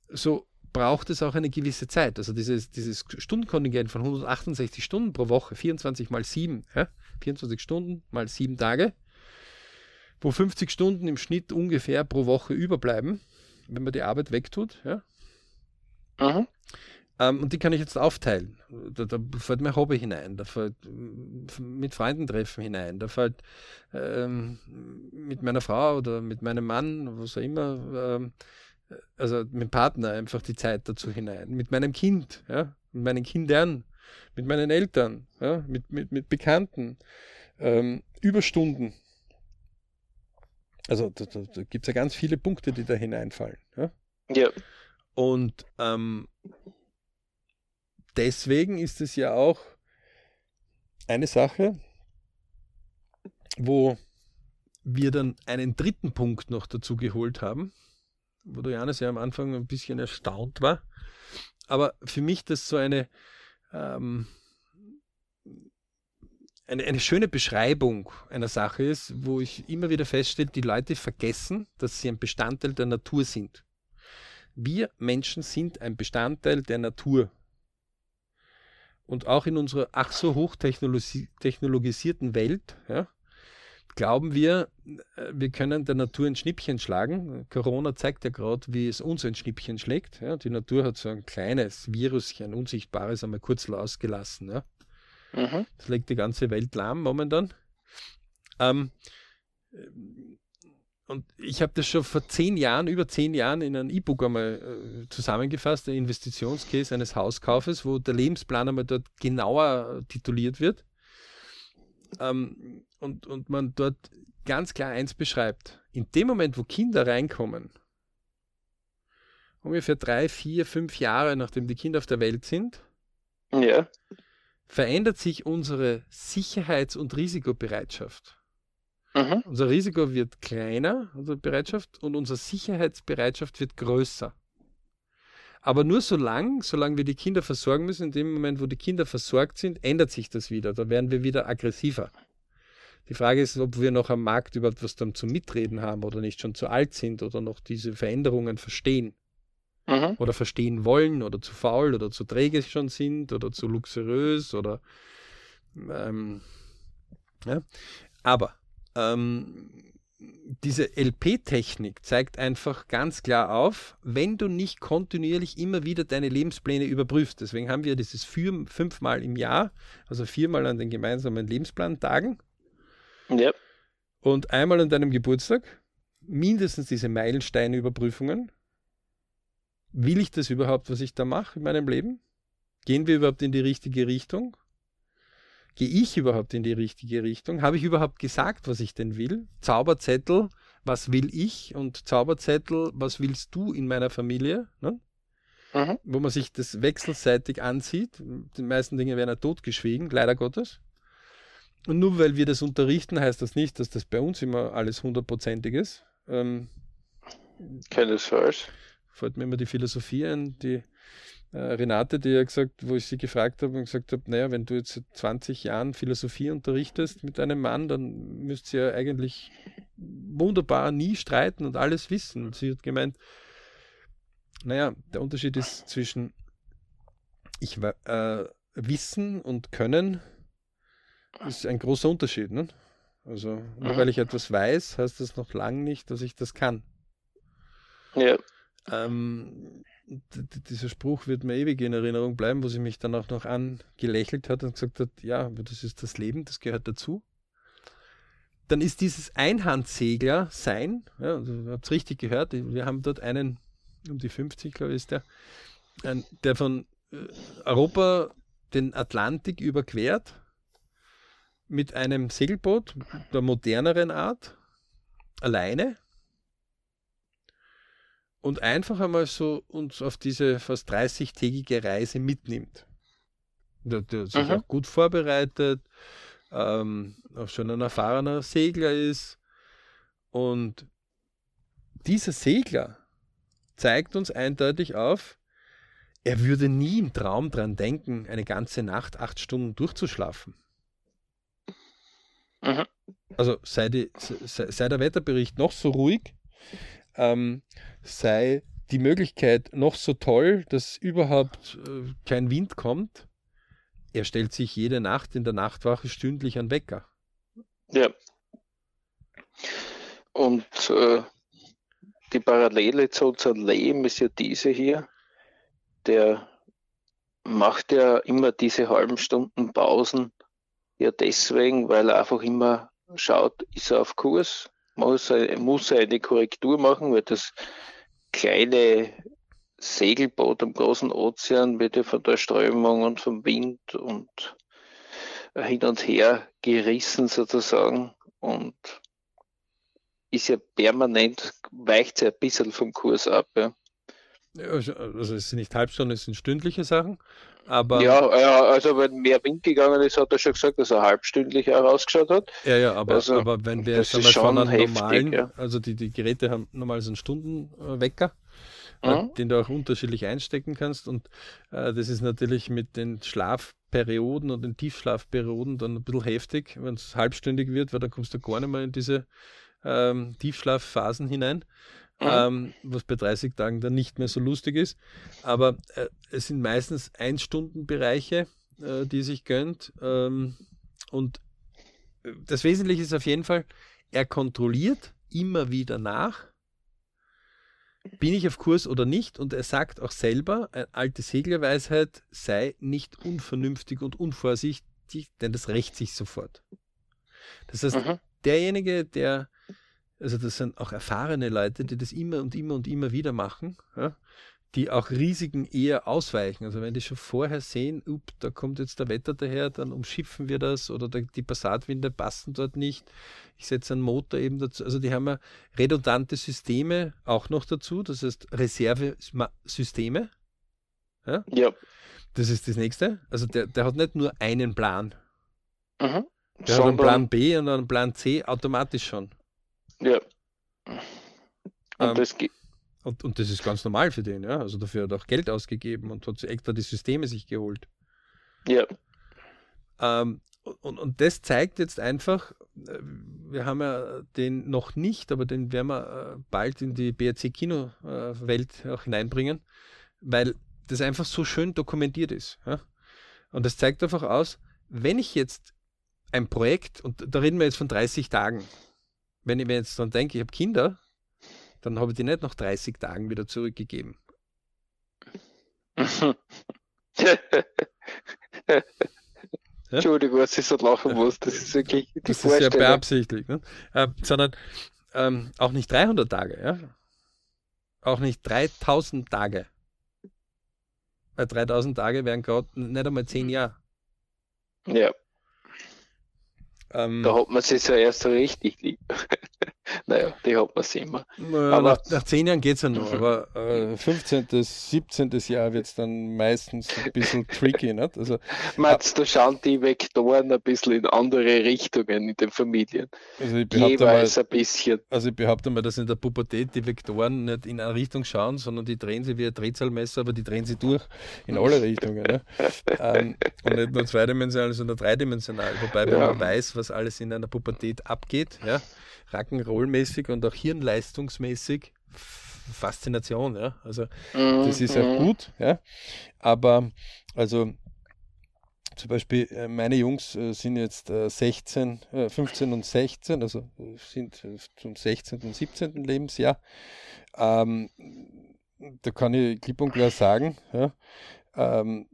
So braucht es auch eine gewisse Zeit. Also dieses, dieses Stundenkontingent von 168 Stunden pro Woche, 24 mal 7, ja? 24 Stunden mal 7 Tage, wo 50 Stunden im Schnitt ungefähr pro Woche überbleiben, wenn man die Arbeit wegtut. Ja? Mhm. Ähm, und die kann ich jetzt aufteilen. Da, da fällt mein Hobby hinein, da fällt mit Freunden treffen hinein, da fällt ähm, mit meiner Frau oder mit meinem Mann, was auch immer, ähm, also mit dem Partner einfach die Zeit dazu hinein, mit meinem Kind, ja, mit meinen Kindern, mit meinen Eltern, ja, mit, mit, mit Bekannten, ähm, Überstunden. Also da, da, da gibt es ja ganz viele Punkte, die da hineinfallen. Ja. ja. Und ähm, deswegen ist es ja auch eine Sache, wo wir dann einen dritten Punkt noch dazu geholt haben, wo der Johannes ja am Anfang ein bisschen erstaunt war. Aber für mich das so eine, ähm, eine, eine schöne Beschreibung einer Sache ist, wo ich immer wieder feststelle, die Leute vergessen, dass sie ein Bestandteil der Natur sind. Wir Menschen sind ein Bestandteil der Natur. Und auch in unserer ach so hochtechnologisierten Welt ja, glauben wir, äh, wir können der Natur ein Schnippchen schlagen. Corona zeigt ja gerade, wie es uns ein Schnippchen schlägt. Ja, die Natur hat so ein kleines Viruschen, unsichtbares, einmal kurz ausgelassen. Ja. Mhm. Das legt die ganze Welt lahm momentan. Ähm, und ich habe das schon vor zehn Jahren, über zehn Jahren in einem E-Book einmal äh, zusammengefasst, der Investitionscase eines Hauskaufes, wo der Lebensplan einmal dort genauer tituliert wird. Ähm, und, und man dort ganz klar eins beschreibt. In dem Moment, wo Kinder reinkommen, ungefähr drei, vier, fünf Jahre nachdem die Kinder auf der Welt sind, ja. verändert sich unsere Sicherheits- und Risikobereitschaft. Mhm. Unser Risiko wird kleiner, unsere Bereitschaft, und unsere Sicherheitsbereitschaft wird größer. Aber nur so lang, solange wir die Kinder versorgen müssen, in dem Moment, wo die Kinder versorgt sind, ändert sich das wieder. Da werden wir wieder aggressiver. Die Frage ist, ob wir noch am Markt überhaupt was dann zum Mitreden haben oder nicht schon zu alt sind oder noch diese Veränderungen verstehen. Mhm. Oder verstehen wollen oder zu faul oder zu träge schon sind oder zu luxuriös oder ähm, ja. Aber ähm, diese LP-Technik zeigt einfach ganz klar auf, wenn du nicht kontinuierlich immer wieder deine Lebenspläne überprüfst. Deswegen haben wir dieses vier, fünfmal im Jahr, also viermal an den gemeinsamen Lebensplantagen. Ja. Und einmal an deinem Geburtstag mindestens diese Meilensteine-Überprüfungen. Will ich das überhaupt, was ich da mache in meinem Leben? Gehen wir überhaupt in die richtige Richtung? Gehe ich überhaupt in die richtige Richtung? Habe ich überhaupt gesagt, was ich denn will? Zauberzettel, was will ich? Und Zauberzettel, was willst du in meiner Familie? Ne? Mhm. Wo man sich das wechselseitig ansieht. Die meisten Dinge werden ja totgeschwiegen, leider Gottes. Und nur weil wir das unterrichten, heißt das nicht, dass das bei uns immer alles hundertprozentig ist. Ähm, Keinesfalls. Fällt mir immer die Philosophie ein, die Renate, die ja gesagt, wo ich sie gefragt habe und gesagt habe, naja, wenn du jetzt seit 20 Jahren Philosophie unterrichtest mit einem Mann, dann müsst ihr ja eigentlich wunderbar nie streiten und alles wissen. Und sie hat gemeint, naja, der Unterschied ist zwischen ich äh, Wissen und Können ist ein großer Unterschied. Ne? Also nur Mhm. weil ich etwas weiß, heißt das noch lange nicht, dass ich das kann. Ja. Ähm, dieser Spruch wird mir ewig in Erinnerung bleiben, wo sie mich dann auch noch angelächelt hat und gesagt hat, ja, das ist das Leben, das gehört dazu. Dann ist dieses Einhandsegler sein, ja, also, ihr habt es richtig gehört, wir haben dort einen, um die 50, glaube ich, ist der, ein, der von äh, Europa den Atlantik überquert mit einem Segelboot der moderneren Art, alleine, und einfach einmal so uns auf diese fast 30-tägige Reise mitnimmt. Der, der sich Mhm. auch gut vorbereitet, ähm, auch schon ein erfahrener Segler ist. Und dieser Segler zeigt uns eindeutig auf, er würde nie im Traum dran denken, eine ganze Nacht acht Stunden durchzuschlafen. Mhm. Also sei, die, sei, sei der Wetterbericht noch so ruhig, ähm, sei die Möglichkeit noch so toll, dass überhaupt äh, kein Wind kommt. Er stellt sich jede Nacht in der Nachtwache stündlich an Wecker. Ja. Und äh, die Parallele zu unserem Leben ist ja diese hier. Der macht ja immer diese halben Stunden Pausen. Ja, deswegen, weil er einfach immer schaut, ist er auf Kurs, muss er, muss eine Korrektur machen, weil das kleine Segelboot am großen Ozean wird ja von der Strömung und vom Wind und hin und her gerissen sozusagen und ist ja permanent, weicht ja ein bisschen vom Kurs ab. Ja, Also, also es sind nicht Halbstunden, es sind stündliche Sachen. Aber ja, ja, also wenn mehr Wind gegangen ist, hat er schon gesagt, dass er halbstündlich herausgeschaut hat. Ja, ja, aber, Also, aber wenn wir jetzt einmal von schon einem heftig, normalen, ja. also die, die Geräte haben normal so einen Stundenwecker, äh, Mhm. den du auch unterschiedlich einstecken kannst und äh, das ist natürlich mit den Schlafperioden und den Tiefschlafperioden dann ein bisschen heftig, wenn es halbstündig wird, weil dann kommst du gar nicht mehr in diese ähm, Tiefschlafphasen hinein. Mhm. Ähm, was bei 30 Tagen dann nicht mehr so lustig ist. Aber äh, es sind meistens Ein-Stunden-Bereiche, äh, die sich gönnt. Ähm, und äh, das Wesentliche ist auf jeden Fall, er kontrolliert immer wieder nach, bin ich auf Kurs oder nicht. Und er sagt auch selber, eine alte Seglerweisheit, sei nicht unvernünftig und unvorsichtig, denn das rächt sich sofort. Das heißt, Mhm. derjenige, der also das sind auch erfahrene Leute, die das immer und immer und immer wieder machen, ja, die auch Risiken eher ausweichen. Also wenn die schon vorher sehen, up, da kommt jetzt der Wetter daher, dann umschiffen wir das oder die Passatwinde passen dort nicht. Ich setze einen Motor eben dazu. Also die haben ja redundante Systeme auch noch dazu, das heißt Reservesysteme. Ja. ja. Das ist das nächste. Also der, der hat nicht nur einen Plan. Mhm. Der Sondern hat einen Plan B und einen Plan C automatisch schon. Ja. Und, ähm, das und, und, das ist ganz normal für den, ja. Also dafür hat er auch Geld ausgegeben und hat extra die Systeme sich geholt. Ja. Ähm, und, und das zeigt jetzt einfach, äh, wir haben ja den noch nicht, aber den werden wir äh, bald in die BRC-Kino-Welt auch hineinbringen, weil das einfach so schön dokumentiert ist. Ja? Und das zeigt einfach aus, wenn ich jetzt ein Projekt, und da reden wir jetzt von 30 Tagen, wenn ich mir jetzt dann denke, ich habe Kinder, dann habe ich die nicht nach 30 Tagen wieder zurückgegeben. *laughs* Entschuldigung, was ich so lachen muss, das ist wirklich die Das ist ja beabsichtigt, ne? äh, sondern ähm, auch nicht 300 Tage, ja? auch nicht 3000 Tage. Weil 3000 Tage wären gerade nicht einmal 10 Jahre. Ja. Ähm, da hat man sich ja erst richtig lieb. *laughs* naja, die hat man immer. Naja, aber nach, nach zehn Jahren geht es ja noch, aber äh, 15., 17. Jahr wird es dann meistens ein bisschen *laughs* tricky. Nicht? Also, Meinst du, schauen die Vektoren ein bisschen in andere Richtungen in den Familien? Also ich Jeweils mal, ein bisschen. Also ich behaupte mal, dass in der Pubertät die Vektoren nicht in eine Richtung schauen, sondern die drehen sie wie ein Drehzahlmesser, aber die drehen sie durch in alle Richtungen. Ne? ähm, und nicht nur zweidimensional, sondern dreidimensional. Wobei, wenn ja. man weiß, was alles in einer Pubertät abgeht, ja, Rock'n'Roll-mäßig und auch hirnleistungsmäßig Faszination, ja. Also mhm, das ist ja gut, ja. Aber also zum Beispiel äh, meine Jungs äh, sind jetzt 16, äh, 15 und 16, also sind zum 16. und 17. Lebensjahr. Ähm, da kann ich klipp und klar sagen, ja, ähm,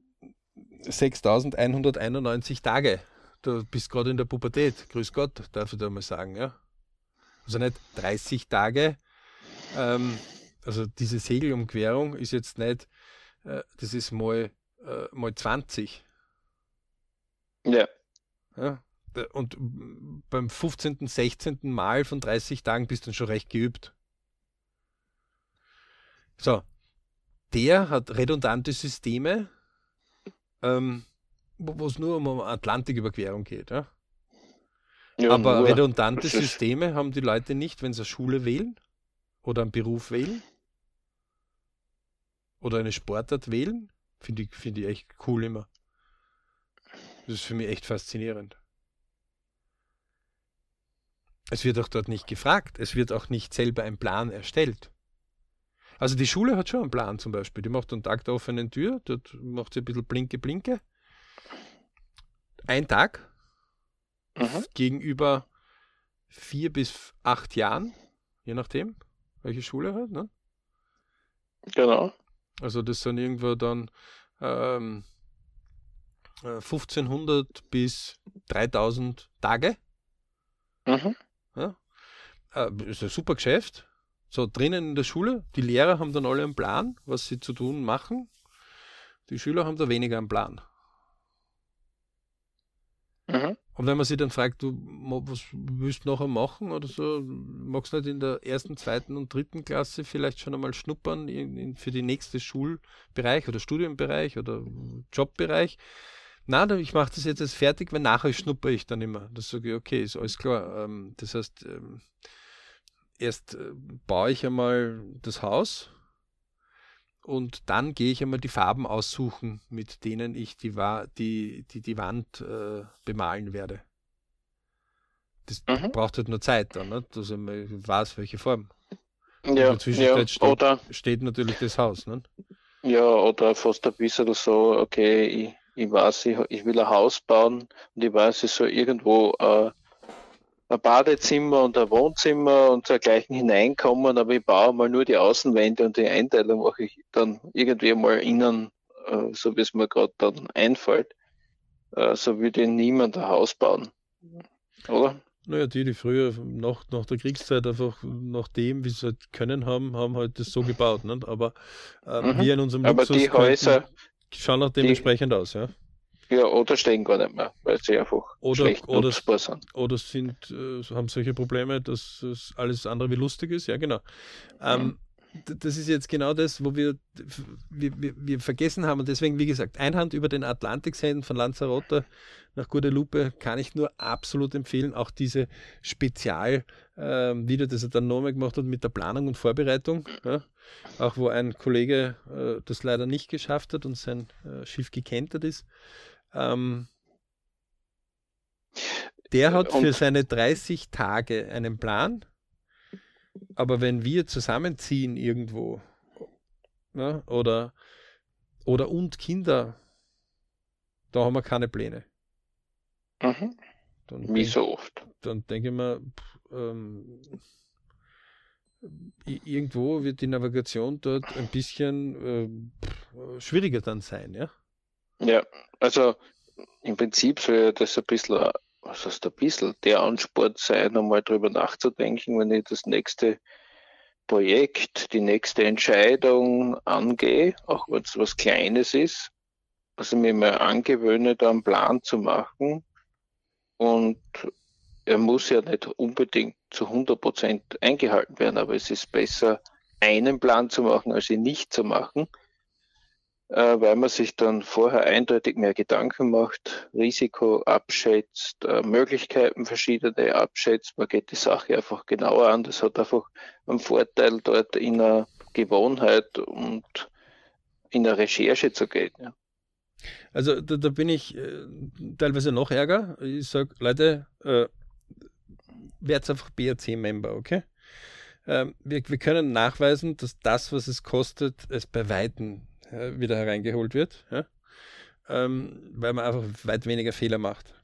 6191 Tage. Du bist gerade in der Pubertät. Grüß Gott, darf ich da mal sagen, ja. Also nicht 30 Tage. Ähm, also diese Segelumquerung ist jetzt nicht, äh, das ist mal, äh, mal 20. Ja. ja. Und beim 15., 16. Mal von 30 Tagen bist du dann schon recht geübt. So, der hat redundante Systeme, ähm, wo es nur um Atlantiküberquerung geht. Ja? Ja, Aber redundante *laughs* Systeme haben die Leute nicht, wenn sie eine Schule wählen oder einen Beruf wählen oder eine Sportart wählen. Finde ich, find ich echt cool immer. Das ist für mich echt faszinierend. Es wird auch dort nicht gefragt. Es wird auch nicht selber ein Plan erstellt. Also die Schule hat schon einen Plan zum Beispiel. Die macht einen Tag der offenen Tür, dort macht sie ein bisschen Blinke, Blinke. Ein Tag, mhm. gegenüber vier bis acht Jahren, je nachdem, welche Schule halt. Ne? Genau. Also das sind irgendwo dann ähm, 1500 äh, bis 3000 Tage. Mhm. Ja? Äh, ist ein super Geschäft. So drinnen in der Schule, die Lehrer haben dann alle einen Plan, was sie zu tun machen. Die Schüler haben da weniger einen Plan. Mhm. Und wenn man sich dann fragt, du, was willst du nachher machen oder so, magst du nicht in der ersten, zweiten und dritten Klasse vielleicht schon einmal schnuppern in, in, für die nächste Schulbereich oder Studienbereich oder Jobbereich? Na, ich mache das jetzt erst fertig, weil nachher schnuppere ich dann immer. Das sage ich, okay, ist alles klar. Ähm, das heißt, ähm, erst äh, baue ich einmal das Haus, und dann gehe ich einmal die Farben aussuchen, mit denen ich die, die, die, die Wand äh, bemalen werde. Das mhm. braucht halt nur Zeit dann, ne? dass ich weiß, welche Form. Ja, ja steht, oder, steht natürlich das Haus. Ne? Ja, oder fast ein bisschen so, okay, ich, ich weiß, ich, ich will ein Haus bauen und ich weiß, es soll irgendwo äh, ein Badezimmer und ein Wohnzimmer und dergleichen hineinkommen, aber ich baue mal nur die Außenwände und die Einteilung mache ich dann irgendwie mal innen, äh, so wie es mir gerade dann einfällt. Äh, so würde niemand ein Haus bauen. Oder? Naja, die, die früher nach, nach der Kriegszeit einfach nach dem, wie sie halt können haben, haben halt das so gebaut. Nicht? Aber äh, mhm. wir in unserem Aber Luxus die Häuser schauen auch dementsprechend die, aus, ja. Ja, oder stehen gar nicht mehr, weil sie einfach oder, schlecht oder, sind. Oder sind, äh, haben solche Probleme, dass es alles andere wie lustig ist, ja genau. Ähm, das ist jetzt genau das, wo wir, wir, wir, vergessen haben. Und deswegen, wie gesagt, Einhand über den Atlantik senden von Lanzarote nach Guadalupe kann ich nur absolut empfehlen. Auch diese Spezial, äh, Video, das er dann nochmal gemacht hat mit der Planung und Vorbereitung. Ja, auch wo ein Kollege äh, das leider nicht geschafft hat und sein äh, Schiff gekentert ist. Ähm, der hat für seine 30 Tage einen Plan aber wenn wir zusammenziehen irgendwo ne, oder, oder und Kinder, da haben wir keine Pläne. Mhm. Wie so oft. Dann denke ich mir, ähm, irgendwo wird die Navigation dort ein bisschen äh, schwieriger dann sein, ja? Ja, also im Prinzip soll das ein bisschen was heißt ein bisschen, der Ansport sein, einmal drüber nachzudenken, wenn ich das nächste Projekt, die nächste Entscheidung angehe, auch wenn es was Kleines ist, also mir mal angewöhne, da einen Plan zu machen. Und er muss ja nicht unbedingt zu 100 Prozent eingehalten werden, aber es ist besser, einen Plan zu machen, als ihn nicht zu machen weil man sich dann vorher eindeutig mehr Gedanken macht, Risiko abschätzt, äh, Möglichkeiten verschiedene abschätzt. Man geht die Sache einfach genauer an. Das hat einfach einen Vorteil, dort in der Gewohnheit und in der Recherche zu gehen. Ja. Also da, da, bin ich äh, teilweise noch ärger. Ich sage, Leute, äh, werdet einfach BRC-Member, okay? Ähm, wir, wir können nachweisen, dass das, was es kostet, es bei Weitem äh, wieder hereingeholt wird, ja? ähm, weil man einfach weit weniger Fehler macht.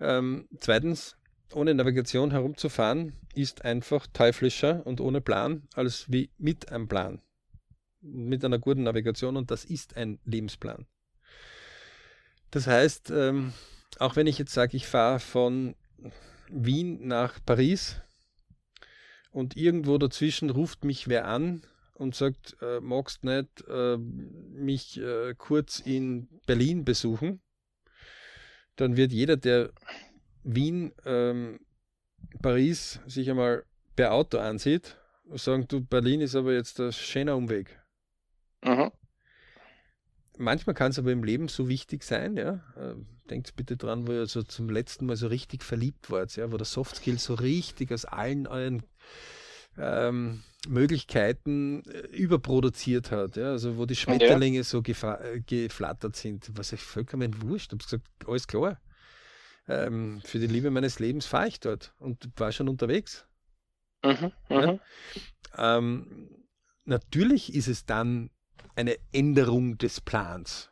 Ähm, zweitens, ohne Navigation herumzufahren ist einfach teuflischer und ohne Plan als wie mit einem Plan. Mit einer guten Navigation und das ist ein Lebensplan. Das heißt, ähm, auch wenn ich jetzt sage, ich fahre von Wien nach Paris und irgendwo dazwischen ruft mich wer an und sagt, äh, magst nicht äh, mich äh, kurz in Berlin besuchen, dann wird jeder, der Wien, ähm, Paris sich einmal per Auto ansieht, sagen, du, Berlin ist aber jetzt ein schöner Umweg. Mhm. Manchmal kann es aber im Leben so wichtig sein, ja. Äh, denkt bitte dran, wo ihr so zum letzten Mal so richtig verliebt wart, ja, wo der Softskill so richtig aus allen euren ähm, Möglichkeiten äh, überproduziert hat, ja, also wo die Schmetterlinge ja. so äh, geflattert sind, was ich vollkommen wurscht. Ich habe gesagt, alles klar. Ähm, für die Liebe meines Lebens fahre ich dort und war schon unterwegs. Mhm, ja? Mhm. ähm, natürlich ist es dann eine Änderung des Plans.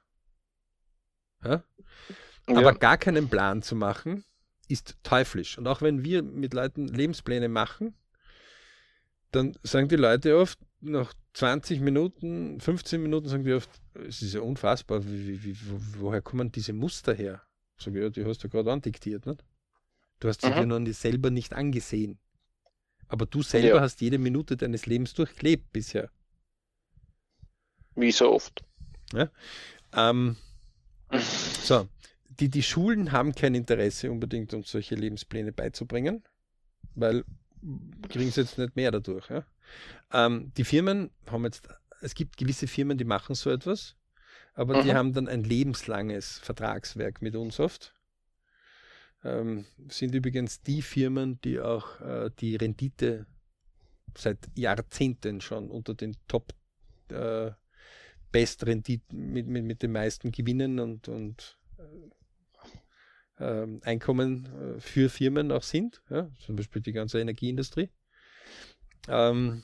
Aber gar keinen Plan zu machen, ist teuflisch. Und auch wenn wir mit Leuten Lebenspläne machen, dann sagen die Leute oft, nach 20 Minuten, 15 Minuten sagen die oft, es ist ja unfassbar, wie, wie, wo, woher kommen diese Muster her? Sag ich, ja, die hast du gerade andiktiert, nicht? Du hast sie mhm. dir noch selber nicht angesehen. Aber du selber ja. hast jede Minute deines Lebens durchlebt bisher. Wie so oft. Ja? Ähm, *laughs* so, die, die Schulen haben kein Interesse unbedingt, uns solche Lebenspläne beizubringen, weil kriegen sie jetzt nicht mehr dadurch. Ja? Ähm, die Firmen haben jetzt, es gibt gewisse Firmen, die machen so etwas, aber mhm. die haben dann ein lebenslanges Vertragswerk mit uns oft. Ähm, sind übrigens die Firmen, die auch äh, die Rendite seit Jahrzehnten schon unter den Top äh, Best-Renditen mit, mit, mit den meisten Gewinnen und, und ähm, Einkommen äh, für Firmen auch sind, ja? zum Beispiel die ganze Energieindustrie. Ähm,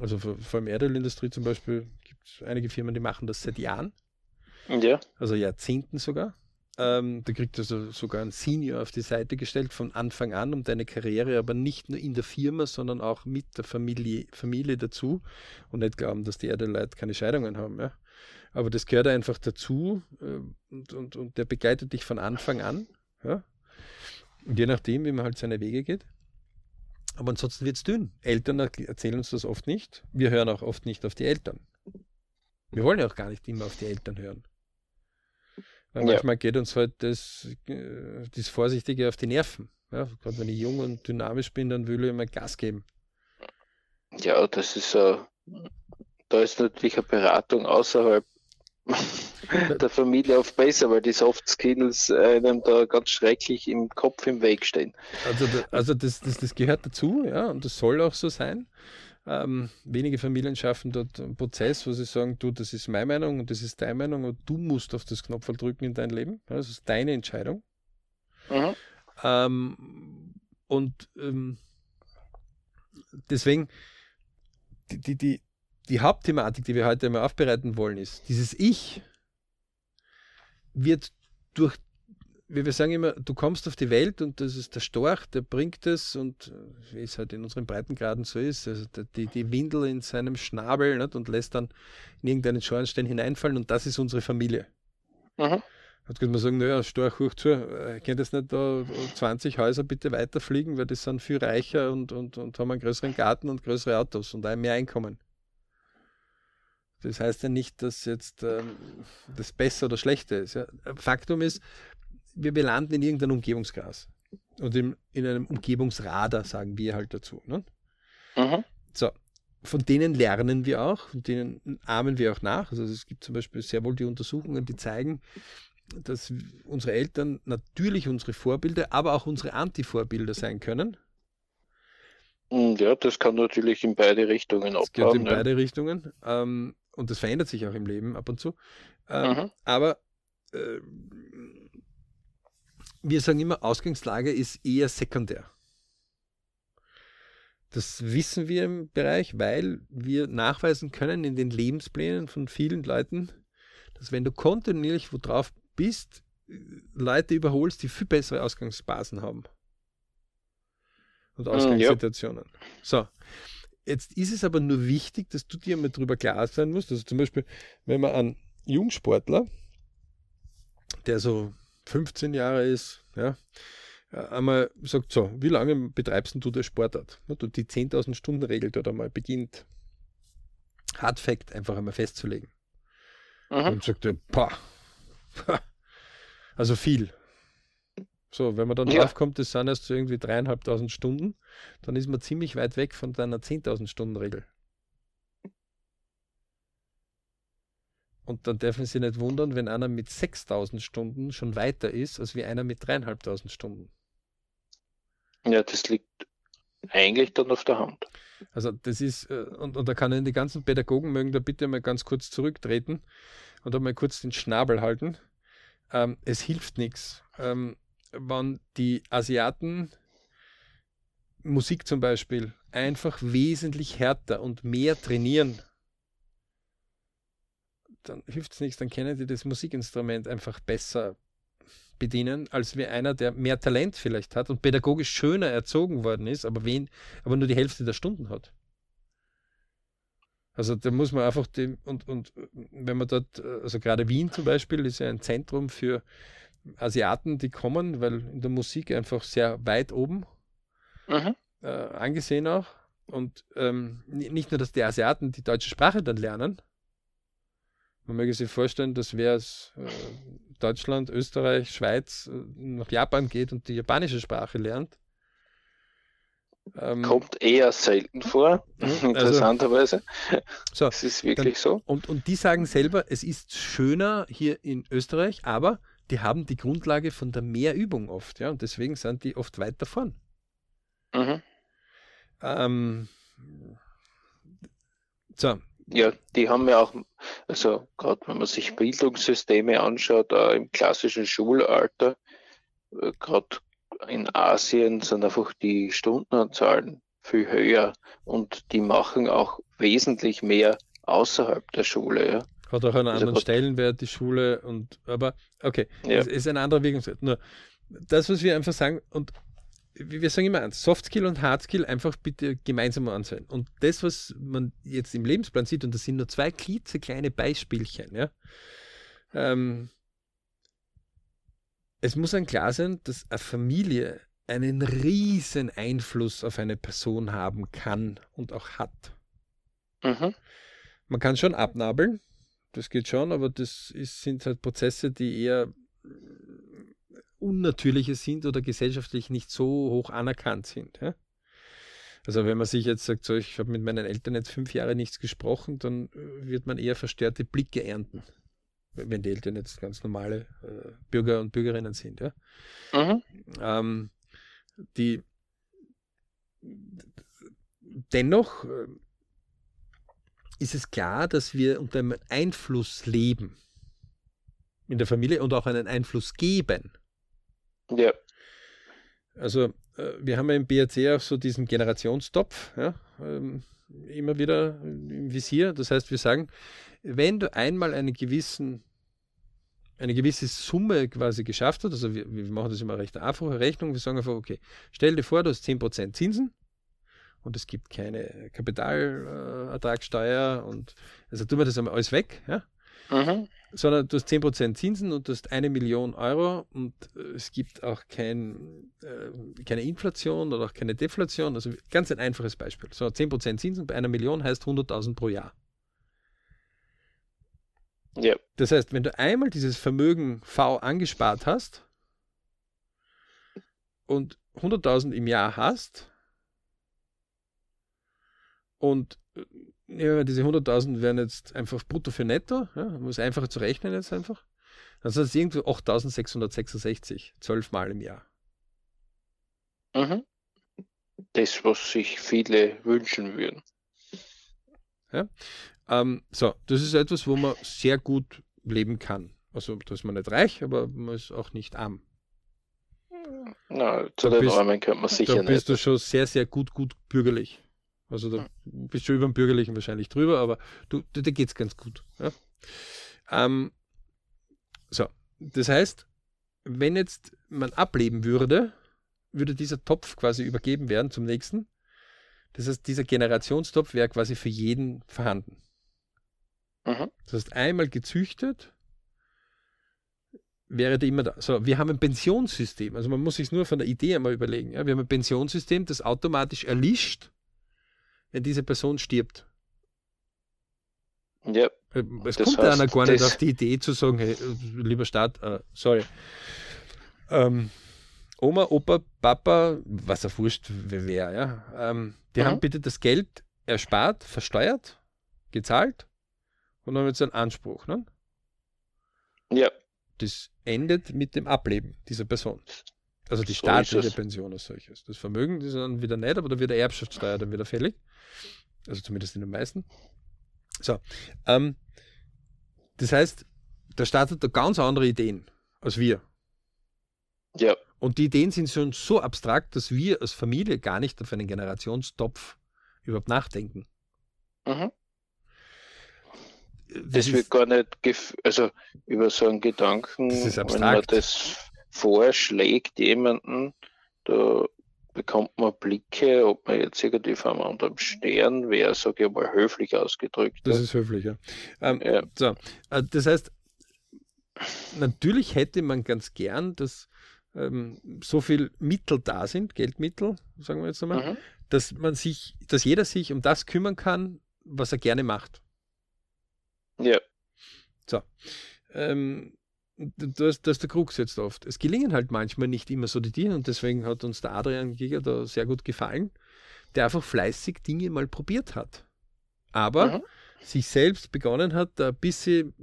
also vor, vor allem Erdölindustrie zum Beispiel gibt es einige Firmen, die machen das seit Jahren. Ja. Also Jahrzehnten sogar. Ähm, da kriegt also sogar ein Senior auf die Seite gestellt von Anfang an, um deine Karriere, aber nicht nur in der Firma, sondern auch mit der Familie, Familie dazu und nicht glauben, dass die Erdölleute keine Scheidungen haben. Ja? Aber das gehört einfach dazu äh, und, und, und der begleitet dich von Anfang an ja? je nachdem, wie man halt seine Wege geht. Aber ansonsten wird es dünn. Eltern erzählen uns das oft nicht. Wir hören auch oft nicht auf die Eltern. Wir wollen ja auch gar nicht immer auf die Eltern hören. Weil ja. manchmal geht uns halt das, äh, das Vorsichtige auf die Nerven. Ja, gerade wenn ich jung und dynamisch bin, dann will ich immer Gas geben. Ja, das ist uh, da ist natürlich eine Beratung außerhalb *laughs* der Familie oft besser, weil die Soft Skills einem da ganz schrecklich im Kopf im Weg stehen. Also, also das, das, das gehört dazu, ja, und das soll auch so sein. Ähm, wenige Familien schaffen dort einen Prozess, wo sie sagen, du, das ist meine Meinung und das ist deine Meinung und du musst auf das Knopf drücken in dein Leben. Ja, das ist deine Entscheidung. Mhm. Ähm, und ähm, deswegen, die, die, die, die Hauptthematik, die wir heute einmal aufbereiten wollen, ist, dieses Ich wird durch wie wir sagen immer, du kommst auf die Welt und das ist der Storch, der bringt es und äh, wie es halt in unseren Breitengraden so ist, also die, die Windel in seinem Schnabel nicht, und lässt dann in irgendeinen Schornstein hineinfallen und das ist unsere Familie. Mhm. Jetzt könnte man sagen, naja, Storch hoch zu, äh, könnt jetzt nicht da 20 Häuser bitte weiterfliegen, weil die sind viel reicher und, und, und haben einen größeren Garten und größere Autos und ein mehr Einkommen. Das heißt ja nicht, dass jetzt ähm, das besser oder schlechter ist. Ja. Faktum ist, wir, landen in irgendeinem Umgebungsgras. Und in, in einem Umgebungsradar, sagen wir halt dazu. Ne? Mhm. So, von denen lernen wir auch, von denen ahmen wir auch nach. Also es gibt zum Beispiel sehr wohl die Untersuchungen, die zeigen, dass unsere Eltern natürlich unsere Vorbilder, aber auch unsere Anti-Vorbilder sein können. Ja, das kann natürlich in beide Richtungen. Das geht in ja. beide Richtungen. Ähm, und das verändert sich auch im Leben ab und zu. Ähm, mhm. Aber äh, wir sagen immer, Ausgangslage ist eher sekundär. Das wissen wir im Bereich, weil wir nachweisen können in den Lebensplänen von vielen Leuten, dass wenn du kontinuierlich wo drauf bist, Leute überholst, die viel bessere Ausgangsbasen haben. Und hm, Ausgangssituationen. So. Jetzt ist es aber nur wichtig, dass du dir mal drüber klar sein musst. Also zum Beispiel, wenn man einen Jungsportler, der so 15 Jahre ist, ja, einmal sagt, so, wie lange betreibst du das Sportart? Du die 10.000 Stunden Regel dort einmal beginnt, Hard Fact einfach einmal festzulegen. Mhm. Und sagt er, pah, *laughs* also viel. So, wenn man dann ja. draufkommt, das sind erst so irgendwie dreieinhalbtausend Stunden, dann ist man ziemlich weit weg von deiner 10.000 Stunden Regel. Und dann dürfen Sie nicht wundern, wenn einer mit 6000 Stunden schon weiter ist, als wie einer mit dreieinhalbtausend Stunden. Ja, das liegt eigentlich dann auf der Hand. Also das ist, äh, und, und da kann die ganzen Pädagogen mögen da bitte mal ganz kurz zurücktreten und einmal kurz den Schnabel halten. Ähm, es hilft nichts, ähm, wenn die Asiaten Musik zum Beispiel einfach wesentlich härter und mehr trainieren dann hilft es nichts, dann können die das Musikinstrument einfach besser bedienen, als wie einer, der mehr Talent vielleicht hat und pädagogisch schöner erzogen worden ist, aber, wen, aber nur die Hälfte der Stunden hat. Also da muss man einfach dem, und, und wenn man dort, also gerade Wien zum Beispiel ist ja ein Zentrum für Asiaten, die kommen, weil in der Musik einfach sehr weit oben mhm. äh, angesehen auch. Und ähm, nicht nur, dass die Asiaten die deutsche Sprache dann lernen, man möge sich vorstellen, dass wer aus äh, Deutschland, Österreich, Schweiz äh, nach Japan geht und die japanische Sprache lernt. Ähm, Kommt eher selten vor, also, interessanterweise. So, es ist wirklich dann, so. Und, und die sagen selber, es ist schöner hier in Österreich, aber die haben die Grundlage von der Mehrübung oft, ja, und deswegen sind die oft weit davon. Mhm. Ähm, so, ja, die haben ja auch, also gerade wenn man sich Bildungssysteme anschaut, äh, im klassischen Schulalter, äh, gerade in Asien sind einfach die Stundenanzahlen viel höher und die machen auch wesentlich mehr außerhalb der Schule. Ja. Hat auch einen also anderen Stellenwert, die Schule, und aber okay, ja. es ist ein anderer Wirkungswert. Nur das, was wir einfach sagen, und wir sagen immer eins, Soft Skill und Hard Skill einfach bitte gemeinsam ansehen. Und das, was man jetzt im Lebensplan sieht, und das sind nur zwei klitzekleine Beispielchen, ja. Ähm, es muss ein klar sein, dass eine Familie einen riesen Einfluss auf eine Person haben kann und auch hat. Mhm. Man kann schon abnabeln, das geht schon, aber das ist, sind halt Prozesse, die eher unnatürliche sind oder gesellschaftlich nicht so hoch anerkannt sind. Ja? Also wenn man sich jetzt sagt, so, ich habe mit meinen Eltern jetzt fünf Jahre nichts gesprochen, dann äh, wird man eher verstörte Blicke ernten, wenn die Eltern jetzt ganz normale äh, Bürger und Bürgerinnen sind. Ja? Mhm. Ähm, die dennoch äh, ist es klar, dass wir unter einem Einfluss leben in der Familie und auch einen Einfluss geben. Ja. Also äh, wir haben ja im BRC auch so diesen Generationstopf, ja, ähm, immer wieder im Visier. Das heißt, wir sagen, wenn du einmal einen gewissen, eine gewisse Summe quasi geschafft hast, also wir, wir machen das immer recht einfache Rechnung, wir sagen einfach, okay, stell dir vor, du hast 10% Zinsen und es gibt keine Kapitalertragssteuer und also tun wir das einmal alles weg, ja? Mhm. sondern du hast 10% Zinsen und du hast eine Million Euro und äh, es gibt auch kein, äh, keine Inflation oder auch keine Deflation. Also ganz ein einfaches Beispiel. So 10% Zinsen bei einer Million heißt 100.000 pro Jahr. Ja. Das heißt, wenn du einmal dieses Vermögen V angespart hast und 100.000 im Jahr hast und äh, ja, diese 100.000 wären jetzt einfach brutto für netto, ja, um es einfacher zu rechnen jetzt einfach. Dann sind es irgendwo 8.666, zwölfmal im Jahr. Mhm. Das, was sich viele wünschen würden. Ähm, so, das ist etwas, wo man sehr gut leben kann. Also, da ist man nicht reich, aber man ist auch nicht arm. Na, zu Da den bist- Armen könnte man sicher da bist nicht. du schon sehr, sehr gut, gut bürgerlich. Also da bist du über dem Bürgerlichen wahrscheinlich drüber, aber du, dir, dir geht es ganz gut. Ja? Ähm, so, das heißt, wenn jetzt man ableben würde, würde dieser Topf quasi übergeben werden zum nächsten. Das heißt, dieser Generationstopf wäre quasi für jeden vorhanden. Mhm. Das heißt, einmal gezüchtet, wäre der immer da. So, wir haben ein Pensionssystem. Also man muss sich nur von der Idee einmal überlegen. Ja? Wir haben ein Pensionssystem, das automatisch erlischt, wenn diese Person stirbt. Ja, Äh, Es Das kommt heißt, einer gar nicht auf die Idee zu sagen, hey, lieber Staat, äh, sorry. Ähm, Oma, Opa, Papa, was er wurscht, wer, wer, ja. Ähm, die Mhm. haben bitte das Geld erspart, versteuert, gezahlt und haben jetzt einen Anspruch. Ne? ja, Das endet mit dem Ableben dieser Person. Also die So staatliche. Pension als solches. Das Vermögen ist dann wieder nicht, aber da wird der Erbschaftssteuer dann wieder fällig. Also zumindest in den meisten. So. Ähm, das heißt, der Staat hat da ganz andere Ideen als wir. ja, Und die Ideen sind schon so abstrakt, dass wir als Familie gar nicht auf einen Generationstopf überhaupt nachdenken. mhm. Das Das wird gar nicht, also über so einen Gedanken, Das ist wenn man das vorschlägt jemanden, da bekommt man Blicke, ob man jetzt irgendwie von einem anderen Stern wäre, sage ich mal höflich ausgedrückt. das ist höflich, ja. Ähm, ja. So, äh, das heißt, natürlich hätte man ganz gern, dass ähm, so viel Mittel da sind, Geldmittel, sagen wir jetzt einmal, Mhm. dass man sich, dass jeder sich um das kümmern kann, was er gerne macht. ja, Ähm, das, das ist der Krux jetzt oft. Es gelingen halt manchmal nicht immer so die Dinge und deswegen hat uns der Adrian Giger da sehr gut gefallen, der einfach fleißig Dinge mal probiert hat. Aber Mhm. sich selbst begonnen hat, da ein bisschen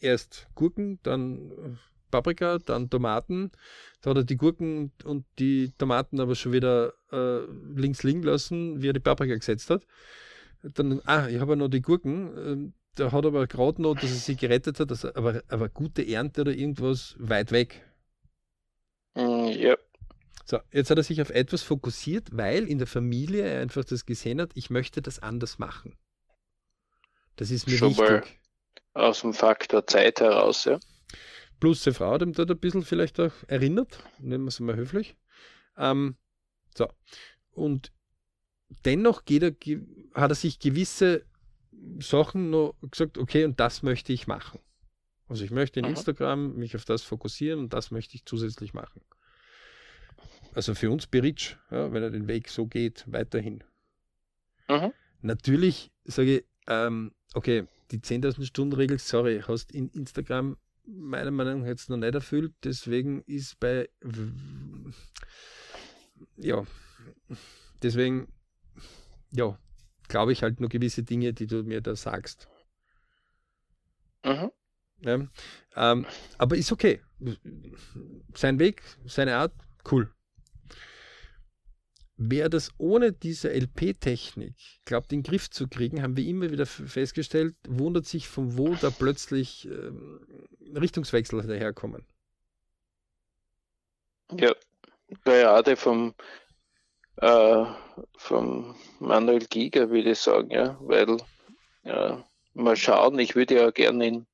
erst Gurken, dann äh, Paprika, dann Tomaten. Da hat er die Gurken und- und die Tomaten aber schon wieder äh, links liegen lassen, wie er die Paprika gesetzt hat. Dann, ah, ich habe ja noch die Gurken. Da hat er aber gerade noch, dass er sie gerettet hat, dass er, aber, aber gute Ernte oder irgendwas weit weg. Mm, ja, So, jetzt hat er sich auf etwas fokussiert, weil in der Familie er einfach das gesehen hat, ich möchte das anders machen. Das ist mir Schon mal- wichtig. aus dem Faktor Zeit heraus, ja. Plus seine Frau hat ihm dort ein bisschen vielleicht auch erinnert, nennen wir es mal höflich. Ähm, so. Und dennoch geht er, hat er sich gewisse Sachen noch gesagt, okay, und das möchte ich machen. Also ich möchte in Mhm. Instagram mich auf das fokussieren und das möchte ich zusätzlich machen. also für uns Beritsch, ja, wenn er den Weg so geht, weiterhin. Mhm. Natürlich sage ich, ähm, okay, die 10.000 Stunden Regel, sorry, hast in Instagram meiner Meinung nach jetzt noch nicht erfüllt, deswegen ist bei, ja, deswegen, ja, glaube ich halt nur gewisse Dinge, die du mir da sagst. Mhm. Ja, ähm, aber ist okay. Sein Weg, seine Art, cool. Wer das ohne diese LP-Technik glaubt, in den Griff zu kriegen, haben wir immer wieder festgestellt, wundert sich, von wo da plötzlich ähm, Richtungswechsel daherkommen. Ja, gerade vom, äh, vom Manuel Giger würde ich sagen, ja, weil ja, mal schauen, ich würde ja gerne in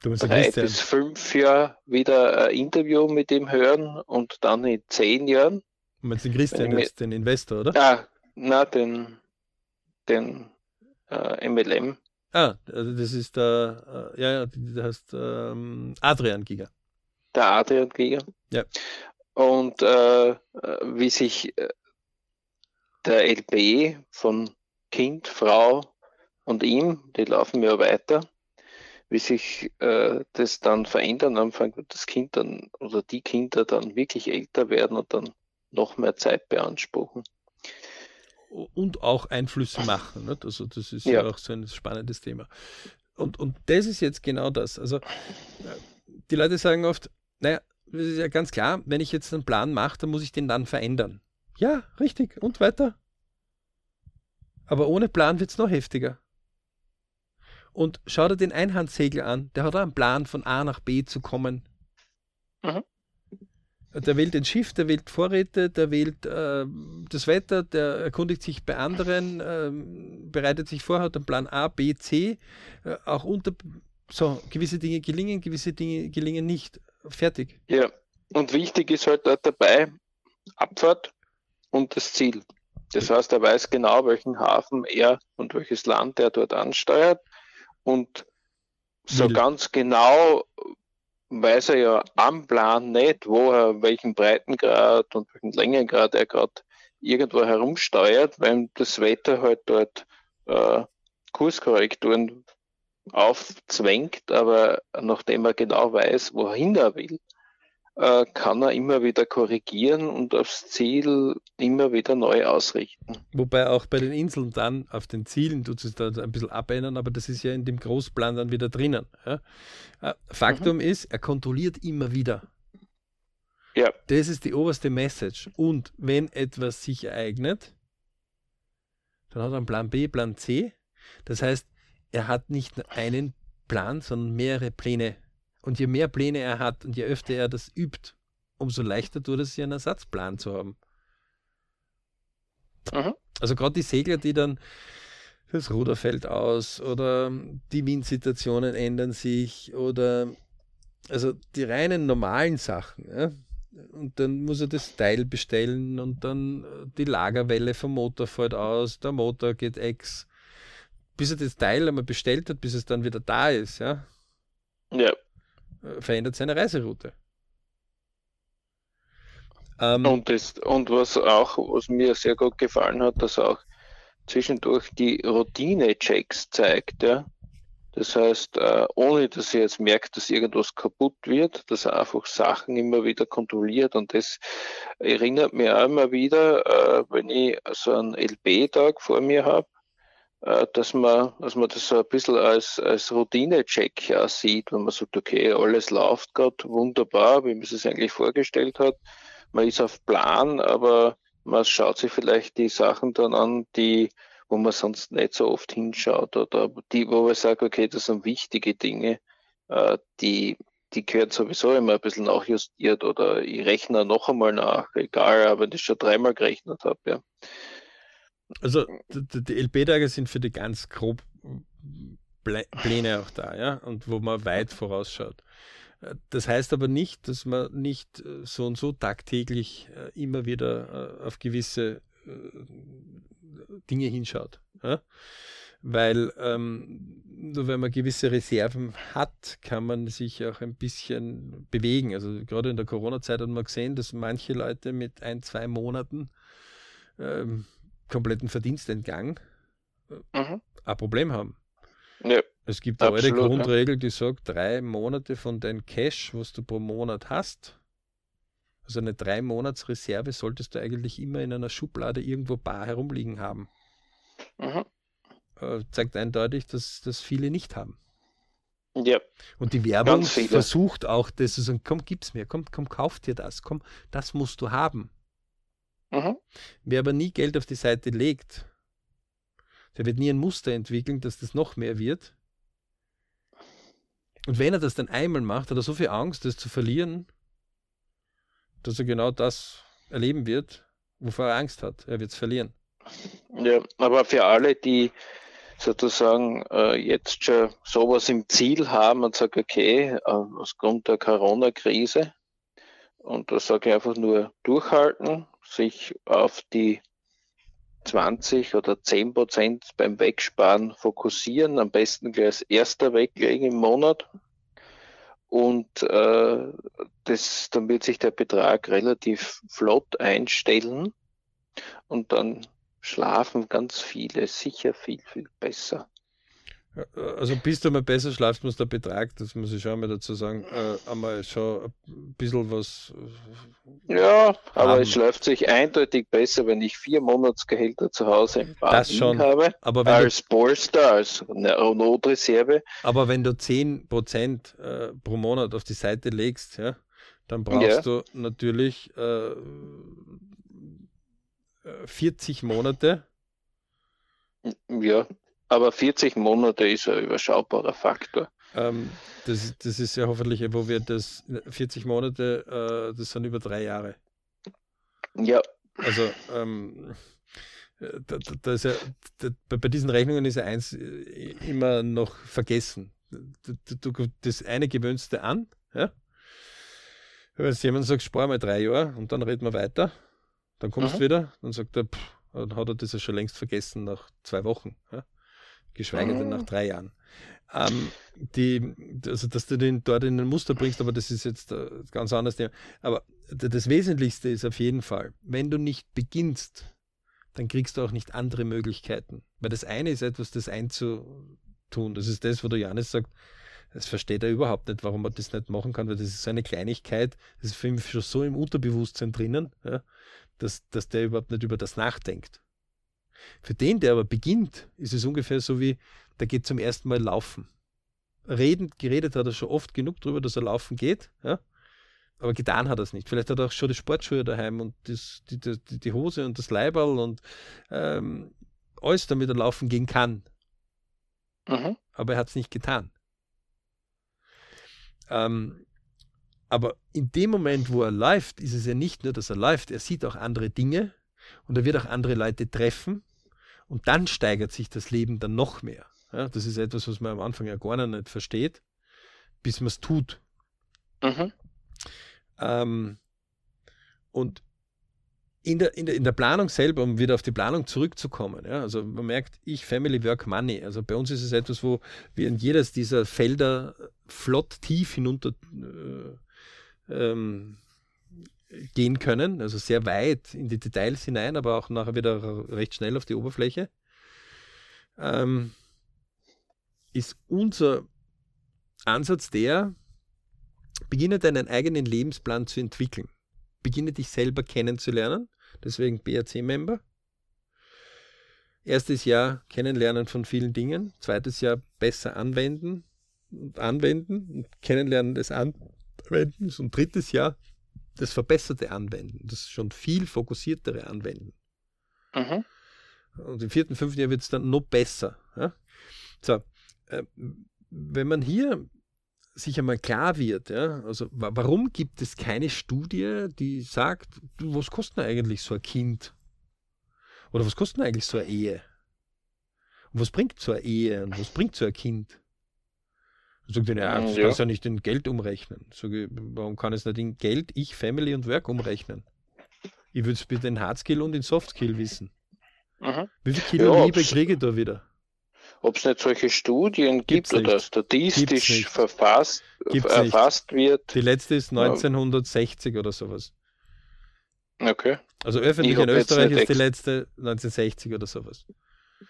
drei bis fünf Jahren wieder ein Interview mit ihm hören und dann in zehn Jahren Du meinst den Christian, mir, den Investor, oder? Ah, na, den, den äh, MLM. Ah, also das ist der, äh, ja, der heißt ähm, Adrian Giga. Der Adrian Giga. Ja. Und äh, wie sich äh, der LP von Kind, Frau und ihm, die laufen ja weiter, wie sich äh, das dann verändern, Anfang das Kind dann oder die Kinder dann wirklich älter werden und dann noch mehr Zeit beanspruchen. Und auch Einflüsse machen. Nicht? Also das ist ja. ja. auch so ein spannendes Thema. Und, und das ist jetzt genau das. Also die Leute sagen oft, naja, das ist ja ganz klar, wenn ich jetzt einen Plan mache, dann muss ich den dann verändern. Ja, richtig. Und weiter. Aber ohne Plan wird es noch heftiger. Und schau dir den Einhandsegler an, der hat auch einen Plan, von A nach B zu kommen. Mhm. Der wählt ein Schiff, der wählt Vorräte, der wählt äh, das Wetter, der erkundigt sich bei anderen, äh, bereitet sich vor, hat einen Plan A, B, C. Äh, auch unter so gewisse Dinge gelingen, gewisse Dinge gelingen nicht. Fertig. Ja, und wichtig ist halt dabei Abfahrt und das Ziel. Das heißt, er weiß genau, welchen Hafen er und welches Land er dort ansteuert und so Will. ganz genau weiß er ja am Plan nicht, wo er welchen Breitengrad und welchen Längengrad er gerade irgendwo herumsteuert, weil das Wetter halt dort äh, Kurskorrekturen aufzwängt, aber nachdem er genau weiß, wohin er will, äh, kann er immer wieder korrigieren und aufs Ziel immer wieder neu ausrichten. Wobei auch bei den Inseln dann auf den Zielen tut es da ein bisschen abändern, aber das ist ja in dem Großplan dann wieder drinnen. Ja? Äh, Faktum mhm. ist, er kontrolliert immer wieder. Ja. Das ist die oberste Message. Und wenn etwas sich ereignet, dann hat er einen Plan B, Plan C. Das heißt, er hat nicht nur einen Plan, sondern mehrere Pläne und je mehr Pläne er hat und je öfter er das übt, umso leichter tut es sich, einen Ersatzplan zu haben. Mhm. Also gerade die Segler, die dann das Ruder fällt aus oder die Windsituationen ändern sich oder also die reinen normalen Sachen. Ja? Und dann muss er das Teil bestellen und dann die Lagerwelle vom Motor fällt aus, der Motor geht ex. Bis er das Teil einmal bestellt hat, bis es dann wieder da ist. Ja. ja. Verändert seine Reiseroute. Ähm, und, das, und was auch, was mir sehr gut gefallen hat, dass auch zwischendurch die Routine-Checks zeigt, ja. Das heißt, äh, ohne dass er jetzt merkt, dass irgendwas kaputt wird, dass er einfach Sachen immer wieder kontrolliert. Und das erinnert mich auch immer wieder, äh, wenn ich so einen LB-Tag vor mir habe, dass man, dass man das so ein bisschen als, als Routine-Check sieht, wenn man sagt, okay, alles läuft gerade wunderbar, wie man es eigentlich vorgestellt hat. Man ist auf Plan, aber man schaut sich vielleicht die Sachen dann an, die, wo man sonst nicht so oft hinschaut oder die, wo man sagt, okay, das sind wichtige Dinge, äh, die, die gehören sowieso immer ein bisschen nachjustiert oder ich rechne noch einmal nach, egal, wenn ich schon dreimal gerechnet habe, ja. Also die, die LP-Tage sind für die ganz grob Pläne auch da, ja, und wo man weit vorausschaut. Das heißt aber nicht, dass man nicht äh, so und so tagtäglich äh, immer wieder äh, auf gewisse Dinge hinschaut. Ja? weil ähm, nur wenn man gewisse Reserven hat, kann man sich auch ein bisschen bewegen. Also gerade in der Corona-Zeit hat man gesehen, dass manche Leute mit ein, zwei Monaten ähm, kompletten Verdienstentgang äh, mhm. ein Problem haben. Ja, es gibt eine alte Grundregel, die sagt, drei Monate von deinem Cash, was du pro Monat hast, also eine drei Monats Reserve solltest du eigentlich immer in einer Schublade irgendwo bar herumliegen haben. Mhm. Äh, zeigt eindeutig, dass das viele nicht haben. Ja. Und die Werbung versucht auch, das zu sagen, komm, gib's mir, komm, komm, kauf dir das, komm, das musst du haben. Mhm. Wer aber nie Geld auf die Seite legt, der wird nie ein Muster entwickeln, dass das noch mehr wird. Und wenn er das dann einmal macht, hat er so viel Angst, das zu verlieren, dass er genau das erleben wird, wovor er Angst hat. Er wird es verlieren. Ja, aber für alle, die sozusagen äh, jetzt schon sowas im Ziel haben und sagen, okay, äh, aufgrund der Corona-Krise, und da sage ich einfach nur durchhalten, sich auf die 20 oder 10 Prozent beim Wegsparen fokussieren, am besten gleich als erster weglegen im Monat. Und äh, das, dann wird sich der Betrag relativ flott einstellen und dann schlafen ganz viele sicher viel, viel besser. Also bis du mal besser schlafst, muss der Betrag, das muss ich schon mal dazu sagen, äh, einmal schon ein bisschen was. Äh, ja, aber haben. es schläft sich eindeutig besser, wenn ich vier Monatsgehälter zu Hause im schon. habe, aber als Polster, als Notreserve. Aber wenn du 10% äh, pro Monat auf die Seite legst, ja, dann brauchst ja. du natürlich äh, 40 Monate. Ja, aber 40 Monate ist ein überschaubarer Faktor. Ähm, das, das ist ja hoffentlich, wo wir das 40 Monate, äh, das sind über drei Jahre. Ja. Also ähm, da, da ist ja, da, bei diesen Rechnungen ist ja eins äh, immer noch vergessen. Du, du, das eine gewöhnst du an, ja? Wenn jemand sagt, spar mal drei Jahre und dann reden wir weiter, dann kommst du wieder, dann sagt er, pff, dann hat er das ja schon längst vergessen nach zwei Wochen. Ja? Geschweige denn nach ah. drei Jahren. Ähm, die, also, dass du den dort in ein Muster bringst, aber das ist jetzt ein ganz anderes Thema. Aber das Wesentlichste ist auf jeden Fall, wenn du nicht beginnst, dann kriegst du auch nicht andere Möglichkeiten. Weil das eine ist etwas, das einzutun. Das ist das, wo der Janis sagt, das versteht er überhaupt nicht, warum man das nicht machen kann, weil das ist so eine Kleinigkeit, das ist für ihn schon so im Unterbewusstsein drinnen, ja, dass, dass der überhaupt nicht über das nachdenkt. Für den, der aber beginnt, ist es ungefähr so wie, der geht zum ersten Mal laufen. Reden, geredet hat er schon oft genug darüber, dass er laufen geht, ja? aber getan hat er es nicht. Vielleicht hat er auch schon die Sportschuhe daheim und das, die, die, die Hose und das Leiberl und ähm, alles, damit er laufen gehen kann. Mhm. Aber er hat es nicht getan. Ähm, aber in dem Moment, wo er läuft, ist es ja nicht nur, dass er läuft, er sieht auch andere Dinge und er wird auch andere Leute treffen und dann steigert sich das Leben dann noch mehr. Ja, das ist etwas, was man am Anfang ja gar nicht versteht, bis man es tut. Mhm. Ähm, und in der, in, der, in der Planung selber, um wieder auf die Planung zurückzukommen, ja, also man merkt, ich, Family, Work, Money. Also bei uns ist es etwas, wo wir in jedes dieser Felder flott tief hinunter äh, ähm, gehen können, also sehr weit in die Details hinein, aber auch nachher wieder recht schnell auf die Oberfläche, ähm, ist unser Ansatz der, beginne deinen eigenen Lebensplan zu entwickeln. Beginne dich selber kennenzulernen, deswegen BRC-Member. Erstes Jahr kennenlernen von vielen Dingen, zweites Jahr besser anwenden und anwenden und kennenlernen des Anwendens und drittes Jahr das verbesserte Anwenden, das schon viel fokussiertere Anwenden. Mhm. Und im vierten, fünften Jahr wird es dann noch besser. Ja? So, äh, wenn man hier sich einmal klar wird, ja, also warum gibt es keine Studie, die sagt, was kostet eigentlich so ein Kind? Oder was kostet eigentlich so eine Ehe? Und was bringt so eine Ehe und was bringt so ein Kind? Sagt er, ja, das ja. kannst du ja nicht in Geld umrechnen. Sag ich, warum kann ich es nicht in Geld, ich, Family und Work umrechnen? Ich würde es bitte in Hardskill und in Softskill wissen. Mhm. Wie viel Kilo ja, Liebe kriege ich da wieder? ob es nicht solche Studien Gibt's gibt oder nicht. statistisch nicht. verfasst, Gibt's erfasst wird. Die letzte ist 1960 oder sowas. Okay. Also öffentlich Ich in Österreich ist die letzte 1960 oder sowas.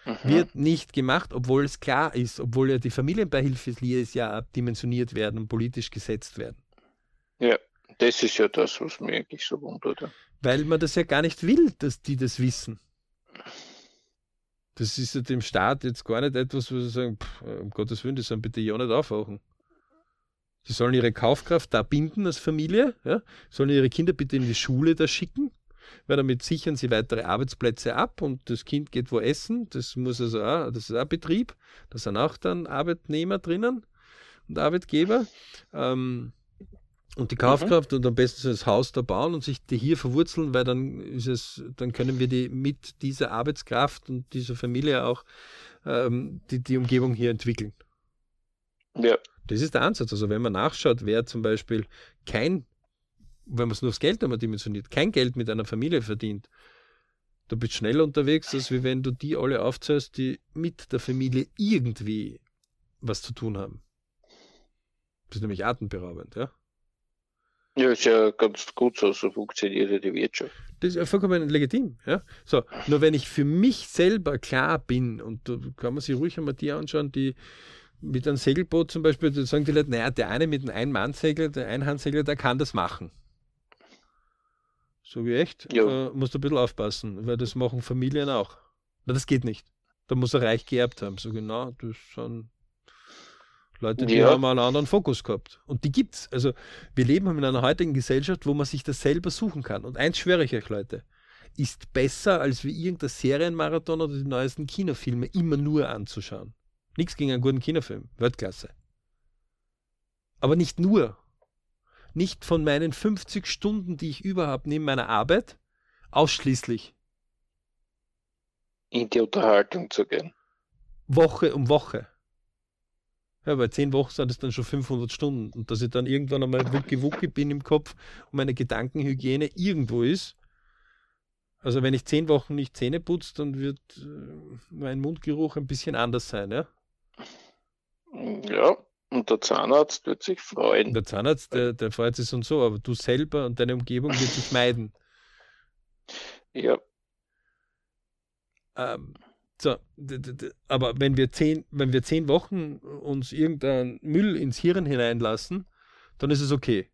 Mhm. Wird nicht gemacht, obwohl es klar ist, obwohl ja die Familienbeihilfejahr dimensioniert werden und politisch gesetzt werden. Ja, das ist ja das, was mich eigentlich so wundert. ja. Weil man das ja gar nicht will, dass die das wissen. Das ist ja dem Staat jetzt gar nicht etwas, wo sie sagen, pff, um Gottes Willen, die sollen bitte ja nicht aufwachen. Sie sollen ihre Kaufkraft da binden als Familie, ja? sollen ihre Kinder bitte in die Schule da schicken, weil damit sichern sie weitere Arbeitsplätze ab und das Kind geht wo essen. Das muss also auch, das ist auch Betrieb. Da sind auch dann Arbeitnehmer drinnen und Arbeitgeber. Ähm, und die Kaufkraft und am besten so das Haus da bauen und sich die hier verwurzeln, weil dann ist es, dann können wir die mit dieser Arbeitskraft und dieser Familie auch ähm, die, die Umgebung hier entwickeln. Ja, Das ist der Ansatz. Also wenn man nachschaut, wer zum Beispiel kein, wenn man es nur aufs Geld einmal dimensioniert, kein Geld mit einer Familie verdient, du bist schneller unterwegs, als wie wenn du die alle aufzählst, die mit der Familie irgendwie was zu tun haben. Das ist nämlich atemberaubend, ja. ja, ist ja ganz gut so, so funktioniert ja die Wirtschaft. Das ist ja vollkommen legitim. Ja? So, nur wenn ich für mich selber klar bin, und da kann man sich ruhig einmal die anschauen, die mit einem Segelboot zum Beispiel, da sagen die Leute, naja, der eine mit einem Einmannsegler, der Einhandsegler, der kann das machen. So wie echt, Ja. äh, musst du ein bisschen aufpassen, weil das machen Familien auch. Na, das geht nicht. Da muss er reich geerbt haben. So genau, das sind Leute, die Ja. haben einen anderen Fokus gehabt. Und die gibt's. Also wir leben in einer heutigen Gesellschaft, wo man sich das selber suchen kann. Und eins schwöre ich euch, Leute, ist besser, als wie irgendein Serienmarathon oder die neuesten Kinofilme immer nur anzuschauen. Nichts gegen einen guten Kinofilm. Weltklasse. Aber nicht nur. Nicht von meinen 50 Stunden, die ich überhaupt neben meiner Arbeit, ausschließlich. In die Unterhaltung zu gehen. Woche um Woche. Ja, bei zehn Wochen sind es dann schon 500 Stunden. Und dass ich dann irgendwann einmal wucki-wucki bin im Kopf und meine Gedankenhygiene irgendwo ist. Also wenn ich zehn Wochen nicht Zähne putze, dann wird äh, mein Mundgeruch ein bisschen anders sein. Ja? Ja, und der Zahnarzt wird sich freuen. Der Zahnarzt, der, der freut sich so und so, aber du selber und deine Umgebung wird dich meiden. Ja, Ähm, so, aber wenn wir zehn, wenn wir zehn Wochen uns irgendeinen Müll ins Hirn hineinlassen, dann ist es okay.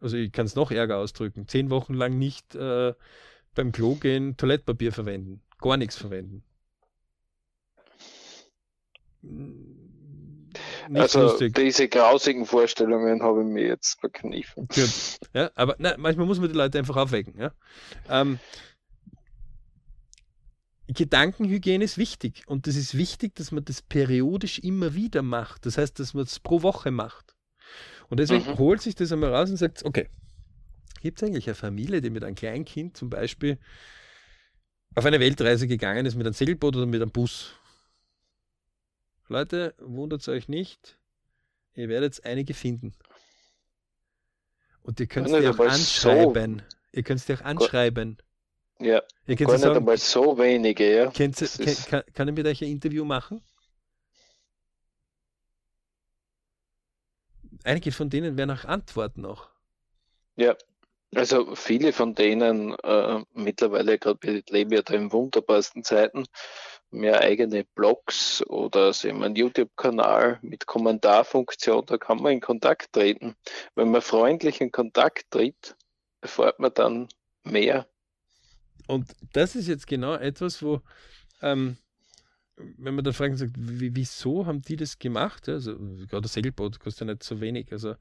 Also ich kann es noch ärger ausdrücken. Zehn Wochen lang nicht äh, beim Klo gehen, Toilettpapier verwenden, gar nichts verwenden. Also lustig. diese grausigen Vorstellungen habe ich mir jetzt verkniffen. Gut. Ja, aber na, manchmal muss man die Leute einfach aufwecken. Ja? Ähm, Gedankenhygiene ist wichtig und es ist wichtig, dass man das periodisch immer wieder macht. Das heißt, dass man es pro Woche macht. Und deswegen Mhm. holt sich das einmal raus und sagt, okay, gibt es eigentlich eine Familie, die mit einem Kleinkind zum Beispiel auf eine Weltreise gegangen ist mit einem Segelboot oder mit einem Bus? Leute, wundert euch nicht, ihr werdet einige finden. Und ihr könnt nicht auch einmal so. anschreiben. Ihr könnt die auch anschreiben. Ja, Ihr könnt gar nicht sagen, einmal so wenige, ja. Das kann, kann, kann ich mit euch ein Interview machen? Einige von denen werden auch antworten noch. Ja, also viele von denen äh, mittlerweile, gerade wir leben ja da in wunderbarsten Zeiten, mehr eigene Blogs oder sie haben einen YouTube-Kanal mit Kommentarfunktion, da kann man in Kontakt treten. Wenn man freundlich in Kontakt tritt, erfährt man dann mehr. Und das ist jetzt genau etwas, wo, ähm, wenn man da fragen sagt, wie, wieso haben die das gemacht? Ja, Also, gerade das Segelboot kostet ja nicht so wenig. Also,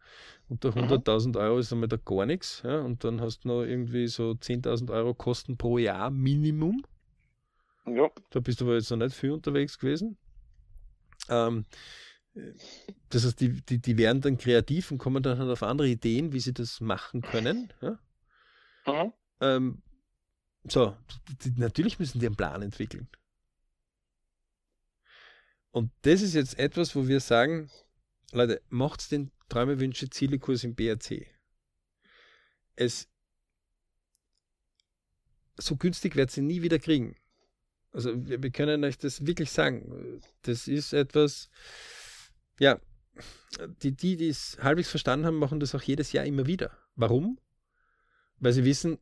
unter Mhm. 100.000 Euro ist einmal da gar nichts. Ja, und dann hast du noch irgendwie so 10.000 Euro Kosten pro Jahr Minimum. Ja, Da bist du aber jetzt noch nicht viel unterwegs gewesen. Ähm, das heißt, die, die, die werden dann kreativ und kommen dann halt auf andere Ideen, wie sie das machen können. Ja? mhm. Ähm, so, die, natürlich müssen die einen Plan entwickeln. Und das ist jetzt etwas, wo wir sagen, Leute, macht's den Träume, Wünsche, Ziele-Kurs im BRC. Es so günstig wird sie nie wieder kriegen. Also wir, wir können euch das wirklich sagen. Das ist etwas, ja, die, die, es halbwegs verstanden haben, machen das auch jedes Jahr immer wieder. Warum? Weil sie wissen,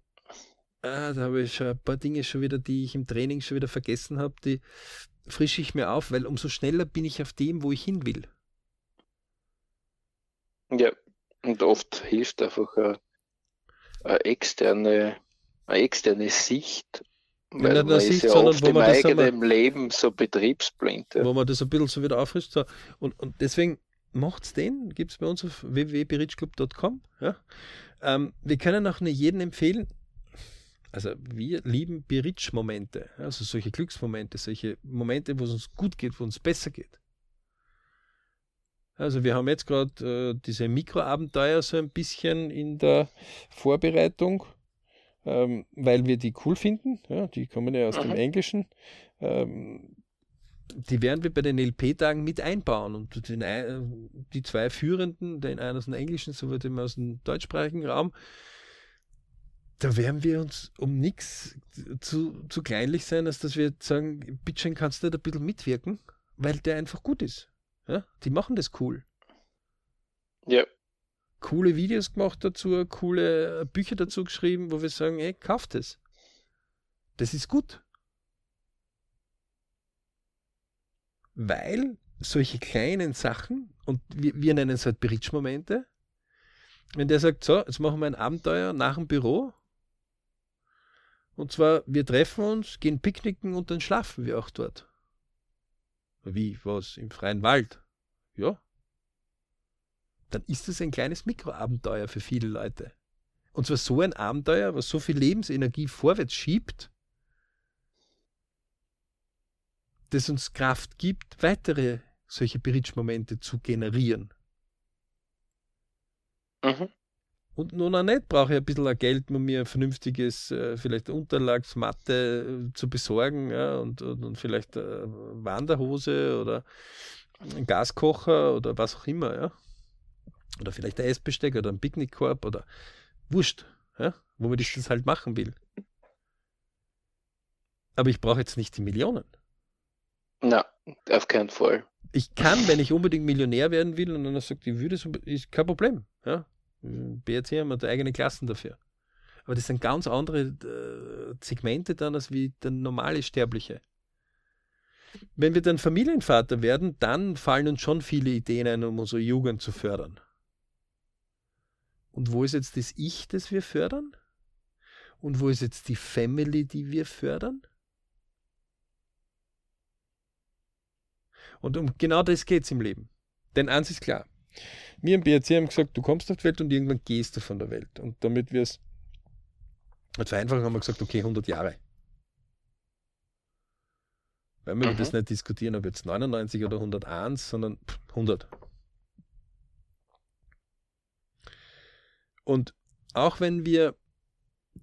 ah, da habe ich schon ein paar Dinge schon wieder, die ich im Training schon wieder vergessen habe, die frische ich mir auf, weil umso schneller bin ich auf dem, wo ich hin will. Ja, und oft hilft einfach eine, eine externe, eine externe Sicht weil nicht man ist Sicht, ja sondern wo im man das eigenen einmal- Leben so betriebsblind. Ja. wo man das ein bisschen so wieder auffrischt. So. Und, und deswegen macht's den, gibt es bei uns auf www.berichclub.com. Ja? Ähm, wir können auch nur jedem empfehlen, also wir lieben Beritsch-Momente, also solche Glücksmomente, solche Momente, wo es uns gut geht, wo es uns besser geht. Also wir haben jetzt gerade äh, diese Mikroabenteuer so ein bisschen in der Vorbereitung, ähm, weil wir die cool finden. Ja, die kommen ja aus dem Mhm. Englischen. Ähm, die werden wir bei den LP-Tagen mit einbauen. Und den, ein- die zwei Führenden, den einen aus dem Englischen, sowie den aus dem deutschsprachigen Raum, da werden wir uns um nichts zu, zu kleinlich sein, als dass wir sagen, bitteschön, kannst du nicht ein bisschen mitwirken, weil der einfach gut ist. Ja? Die machen das cool. ja, Coole Videos gemacht dazu, coole Bücher dazu geschrieben, wo wir sagen, ey, kauft es. Das ist gut. Weil solche kleinen Sachen, und wir, wir nennen es halt Bridge-Momente, wenn der sagt, so, jetzt machen wir ein Abenteuer nach dem Büro, und zwar, wir treffen uns, gehen picknicken und dann schlafen wir auch dort. Wie, was, im freien Wald? Ja. Dann ist das ein kleines Mikroabenteuer für viele Leute. Und zwar so ein Abenteuer, was so viel Lebensenergie vorwärts schiebt, das uns Kraft gibt, weitere solche Bridge-Momente zu generieren. mhm. Und nun auch nicht brauche ich ein bisschen Geld, um mir ein vernünftiges, äh, vielleicht Unterlagsmatte äh, zu besorgen ja, und, und, und vielleicht äh, Wanderhose oder einen Gaskocher oder was auch immer. Ja. Oder vielleicht ein Essbesteck oder ein Picknickkorb oder wurscht, ja, womit ich das halt machen will. Aber ich brauche jetzt nicht die Millionen. Na, auf keinen Fall. Ich kann, wenn ich unbedingt Millionär werden will und dann sagt, ich würde es, ist kein Problem. Ja? BRC haben wir da eigene Klassen dafür. Aber das sind ganz andere äh, Segmente dann als wie der normale Sterbliche. Wenn wir dann Familienvater werden, dann fallen uns schon viele Ideen ein, um unsere Jugend zu fördern. Und wo ist jetzt das Ich, das wir fördern? Und wo ist jetzt die Family, die wir fördern? Und um genau das geht es im Leben. Denn eins ist klar. Wir im BRC haben gesagt, du kommst auf die Welt und irgendwann gehst du von der Welt. Und damit wir es vereinfachen, haben wir gesagt, okay, 100 Jahre. Weil wir Mhm. das nicht diskutieren, ob jetzt 99 oder 101, sondern pff, 100. Und auch wenn wir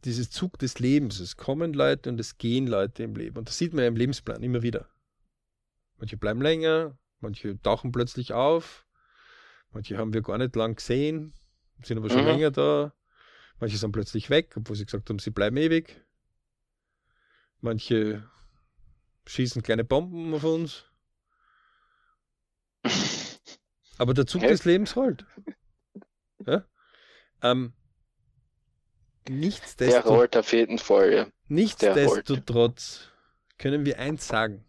dieses Zug des Lebens, es kommen Leute und es gehen Leute im Leben. Und das sieht man ja im Lebensplan immer wieder. Manche bleiben länger, manche tauchen plötzlich auf, manche haben wir gar nicht lang gesehen, sind aber schon Mhm. länger da. Manche sind plötzlich weg, obwohl sie gesagt haben, sie bleiben ewig. Manche schießen kleine Bomben auf uns. *laughs* Aber der Zug des Lebens rollt. Ja? Ähm, Der nichtsdestotrotz, rollt auf jeden Fall, ja. nichtsdestotrotz können wir eins sagen.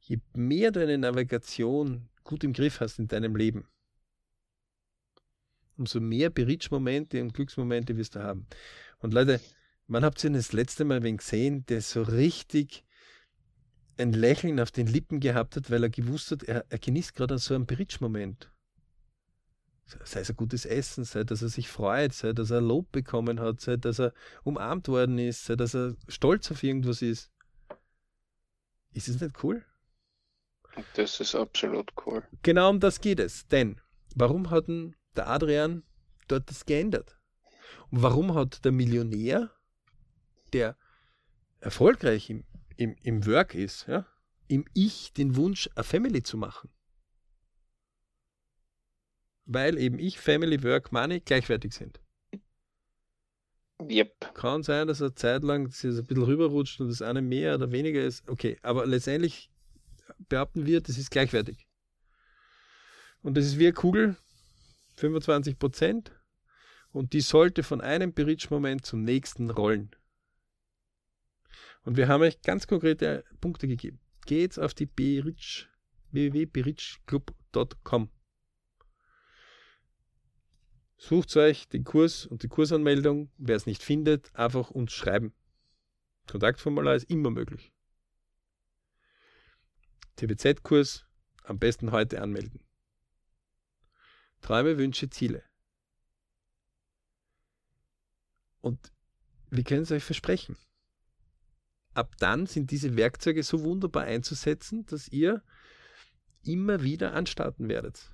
Je mehr du eine Navigation gut im Griff hast in deinem Leben, umso mehr Beritsch-Momente und Glücksmomente wirst du haben. Und Leute, wann habt ihr denn das letzte Mal wen gesehen, der so richtig ein Lächeln auf den Lippen gehabt hat, weil er gewusst hat, er, er genießt gerade so einen Beritsch-Moment. Sei es ein gutes Essen, sei, dass er sich freut, sei, dass er Lob bekommen hat, sei, dass er umarmt worden ist, sei, dass er stolz auf irgendwas ist. Ist es nicht cool? Das ist absolut cool. Genau um das geht es. Denn warum hat denn der Adrian dort das geändert? Und warum hat der Millionär, der erfolgreich im, im, im Work ist, ja, im Ich den Wunsch, eine Family zu machen? Weil eben ich, Family, Work, Money gleichwertig sind. Yep. Kann sein, dass er zeitlang dass es ein bisschen rüberrutscht und das eine mehr oder weniger ist. Okay, aber letztendlich behaupten wir, das ist gleichwertig. Und das ist wie eine Kugel, 25 Prozent. Und die sollte von einem Berichtsmoment zum nächsten rollen. Und wir haben euch ganz konkrete Punkte gegeben. Geht auf die Berich, www.berichclub.com. Sucht euch den Kurs und die Kursanmeldung. Wer es nicht findet, einfach uns schreiben. Kontaktformular ist immer möglich. TBZ-Kurs am besten heute anmelden. Träume, Wünsche, Ziele. Und wir können es euch versprechen ab dann sind diese Werkzeuge so wunderbar einzusetzen, dass ihr immer wieder anstarten werdet.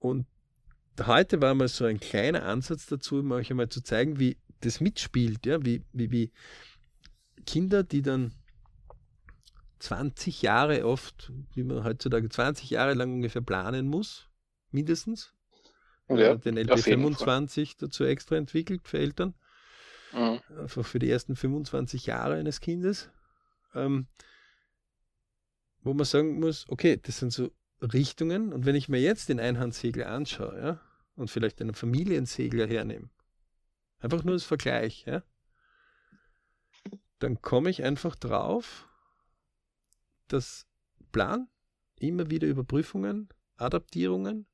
Und heute war mal so ein kleiner Ansatz dazu, um euch einmal zu zeigen, wie das mitspielt, ja, wie, wie, wie Kinder, die dann 20 Jahre oft, wie man heutzutage 20 Jahre lang ungefähr planen muss, mindestens. Ja, den LP25 dazu extra entwickelt für Eltern. Mhm. Einfach für die ersten 25 Jahre eines Kindes. Ähm, wo man sagen muss, okay, das sind so Richtungen und wenn ich mir jetzt den Einhandsegler anschaue, ja, und vielleicht einen Familiensegler hernehme, einfach nur als Vergleich, ja, dann komme ich einfach drauf, dass Plan immer wieder Überprüfungen, Adaptierungen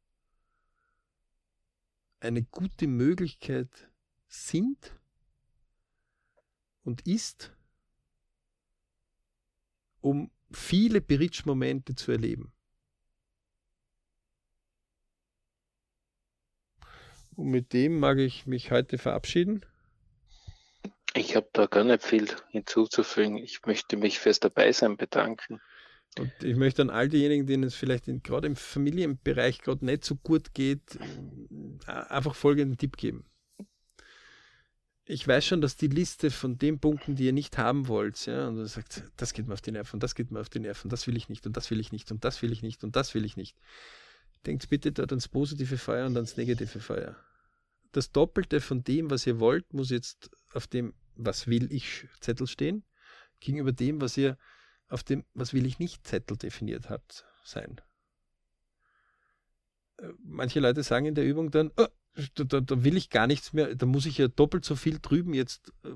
eine gute Möglichkeit sind, und ist, um viele Bridge-Momente zu erleben. Und mit dem mag ich mich heute verabschieden. Ich habe da gar nicht viel hinzuzufügen. Ich möchte mich fürs Dabeisein bedanken. Und ich möchte an all diejenigen, denen es vielleicht gerade im Familienbereich gerade nicht so gut geht, einfach folgenden Tipp geben ich weiß schon, dass die Liste von den Punkten, die ihr nicht haben wollt, ja, und ihr sagt, das geht mir auf die Nerven, das geht mir auf die Nerven, das will ich nicht und das will ich nicht und das will ich nicht und das will ich nicht. Denkt bitte dort ans positive Feuer und ans negative Feuer. Das Doppelte von dem, was ihr wollt, muss jetzt auf dem, was will ich Zettel stehen, gegenüber dem, was ihr auf dem, was will ich nicht Zettel definiert habt, sein. Äh, manche Leute sagen in der Übung dann, oh, da, da, da, will ich gar nichts mehr, da muss ich ja doppelt so viel drüben jetzt, äh,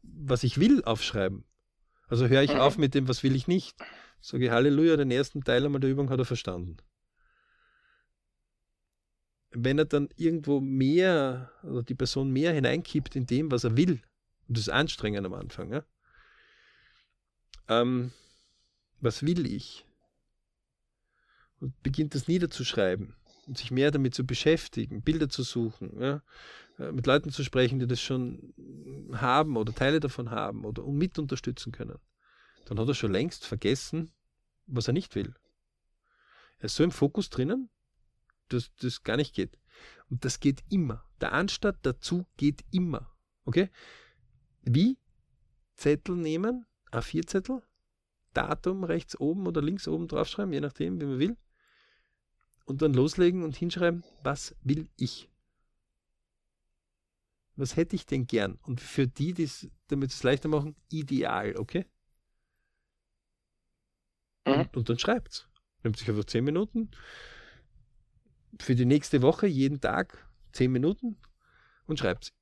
was ich will, aufschreiben. Also höre ich auf mit dem, was will ich nicht. Sage Halleluja, den ersten Teil einmal der Übung hat er verstanden. Wenn er dann irgendwo mehr oder die Person mehr hineinkippt in dem, was er will, und das ist anstrengend am Anfang, ja? ähm, was will ich? Und beginnt das niederzuschreiben und sich mehr damit zu beschäftigen, Bilder zu suchen, ja, äh, mit Leuten zu sprechen, die das schon haben oder Teile davon haben oder mit unterstützen können, dann hat er schon längst vergessen, was er nicht will. Er ist so im Fokus drinnen, dass das gar nicht geht. Und das geht immer. Der Anstatt dazu geht immer. Okay? Wie? Zettel nehmen, A4-Zettel, Datum rechts oben oder links oben draufschreiben, je nachdem, wie man will und dann loslegen und hinschreiben, was will ich? Was hätte ich denn gern? Und für die, die damit es leichter machen, ideal, okay? Mhm. Und, und, dann schreibt's. Nimmt sich einfach zehn Minuten. Für die nächste Woche jeden Tag zehn Minuten und schreibt's.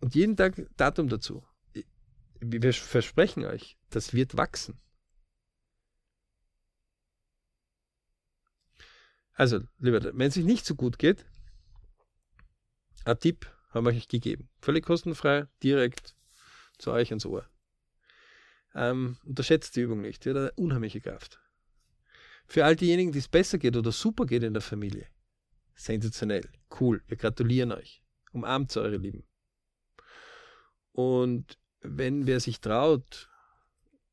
Und jeden Tag Datum dazu. Wir versprechen euch, das wird wachsen. Also, lieber, wenn es sich nicht so gut geht, ein Tipp haben wir euch gegeben. Völlig kostenfrei, direkt zu euch ans Ohr. Ähm, unterschätzt die Übung nicht, die hat eine unheimliche Kraft. Für all diejenigen, die es besser geht oder super geht in der Familie, sensationell, cool, wir gratulieren euch. Umarmt eure Lieben. Und wenn wer sich traut,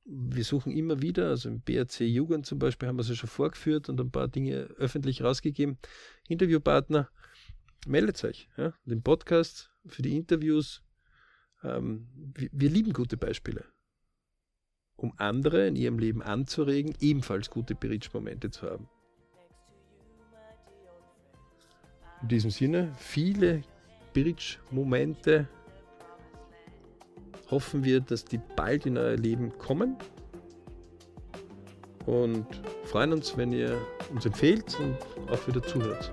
wir suchen immer wieder, also im BRC Jugend zum Beispiel haben wir es schon vorgeführt und ein paar Dinge öffentlich rausgegeben. Interviewpartner, meldet euch. Ja? Den Podcast für die Interviews. Ähm, wir, wir lieben gute Beispiele, um andere in ihrem Leben anzuregen, ebenfalls gute Berichtsmomente zu haben. In diesem Sinne, viele Bridge-Momente hoffen wir, dass die bald in euer Leben kommen und freuen uns, wenn ihr uns empfehlt und auch wieder zuhört.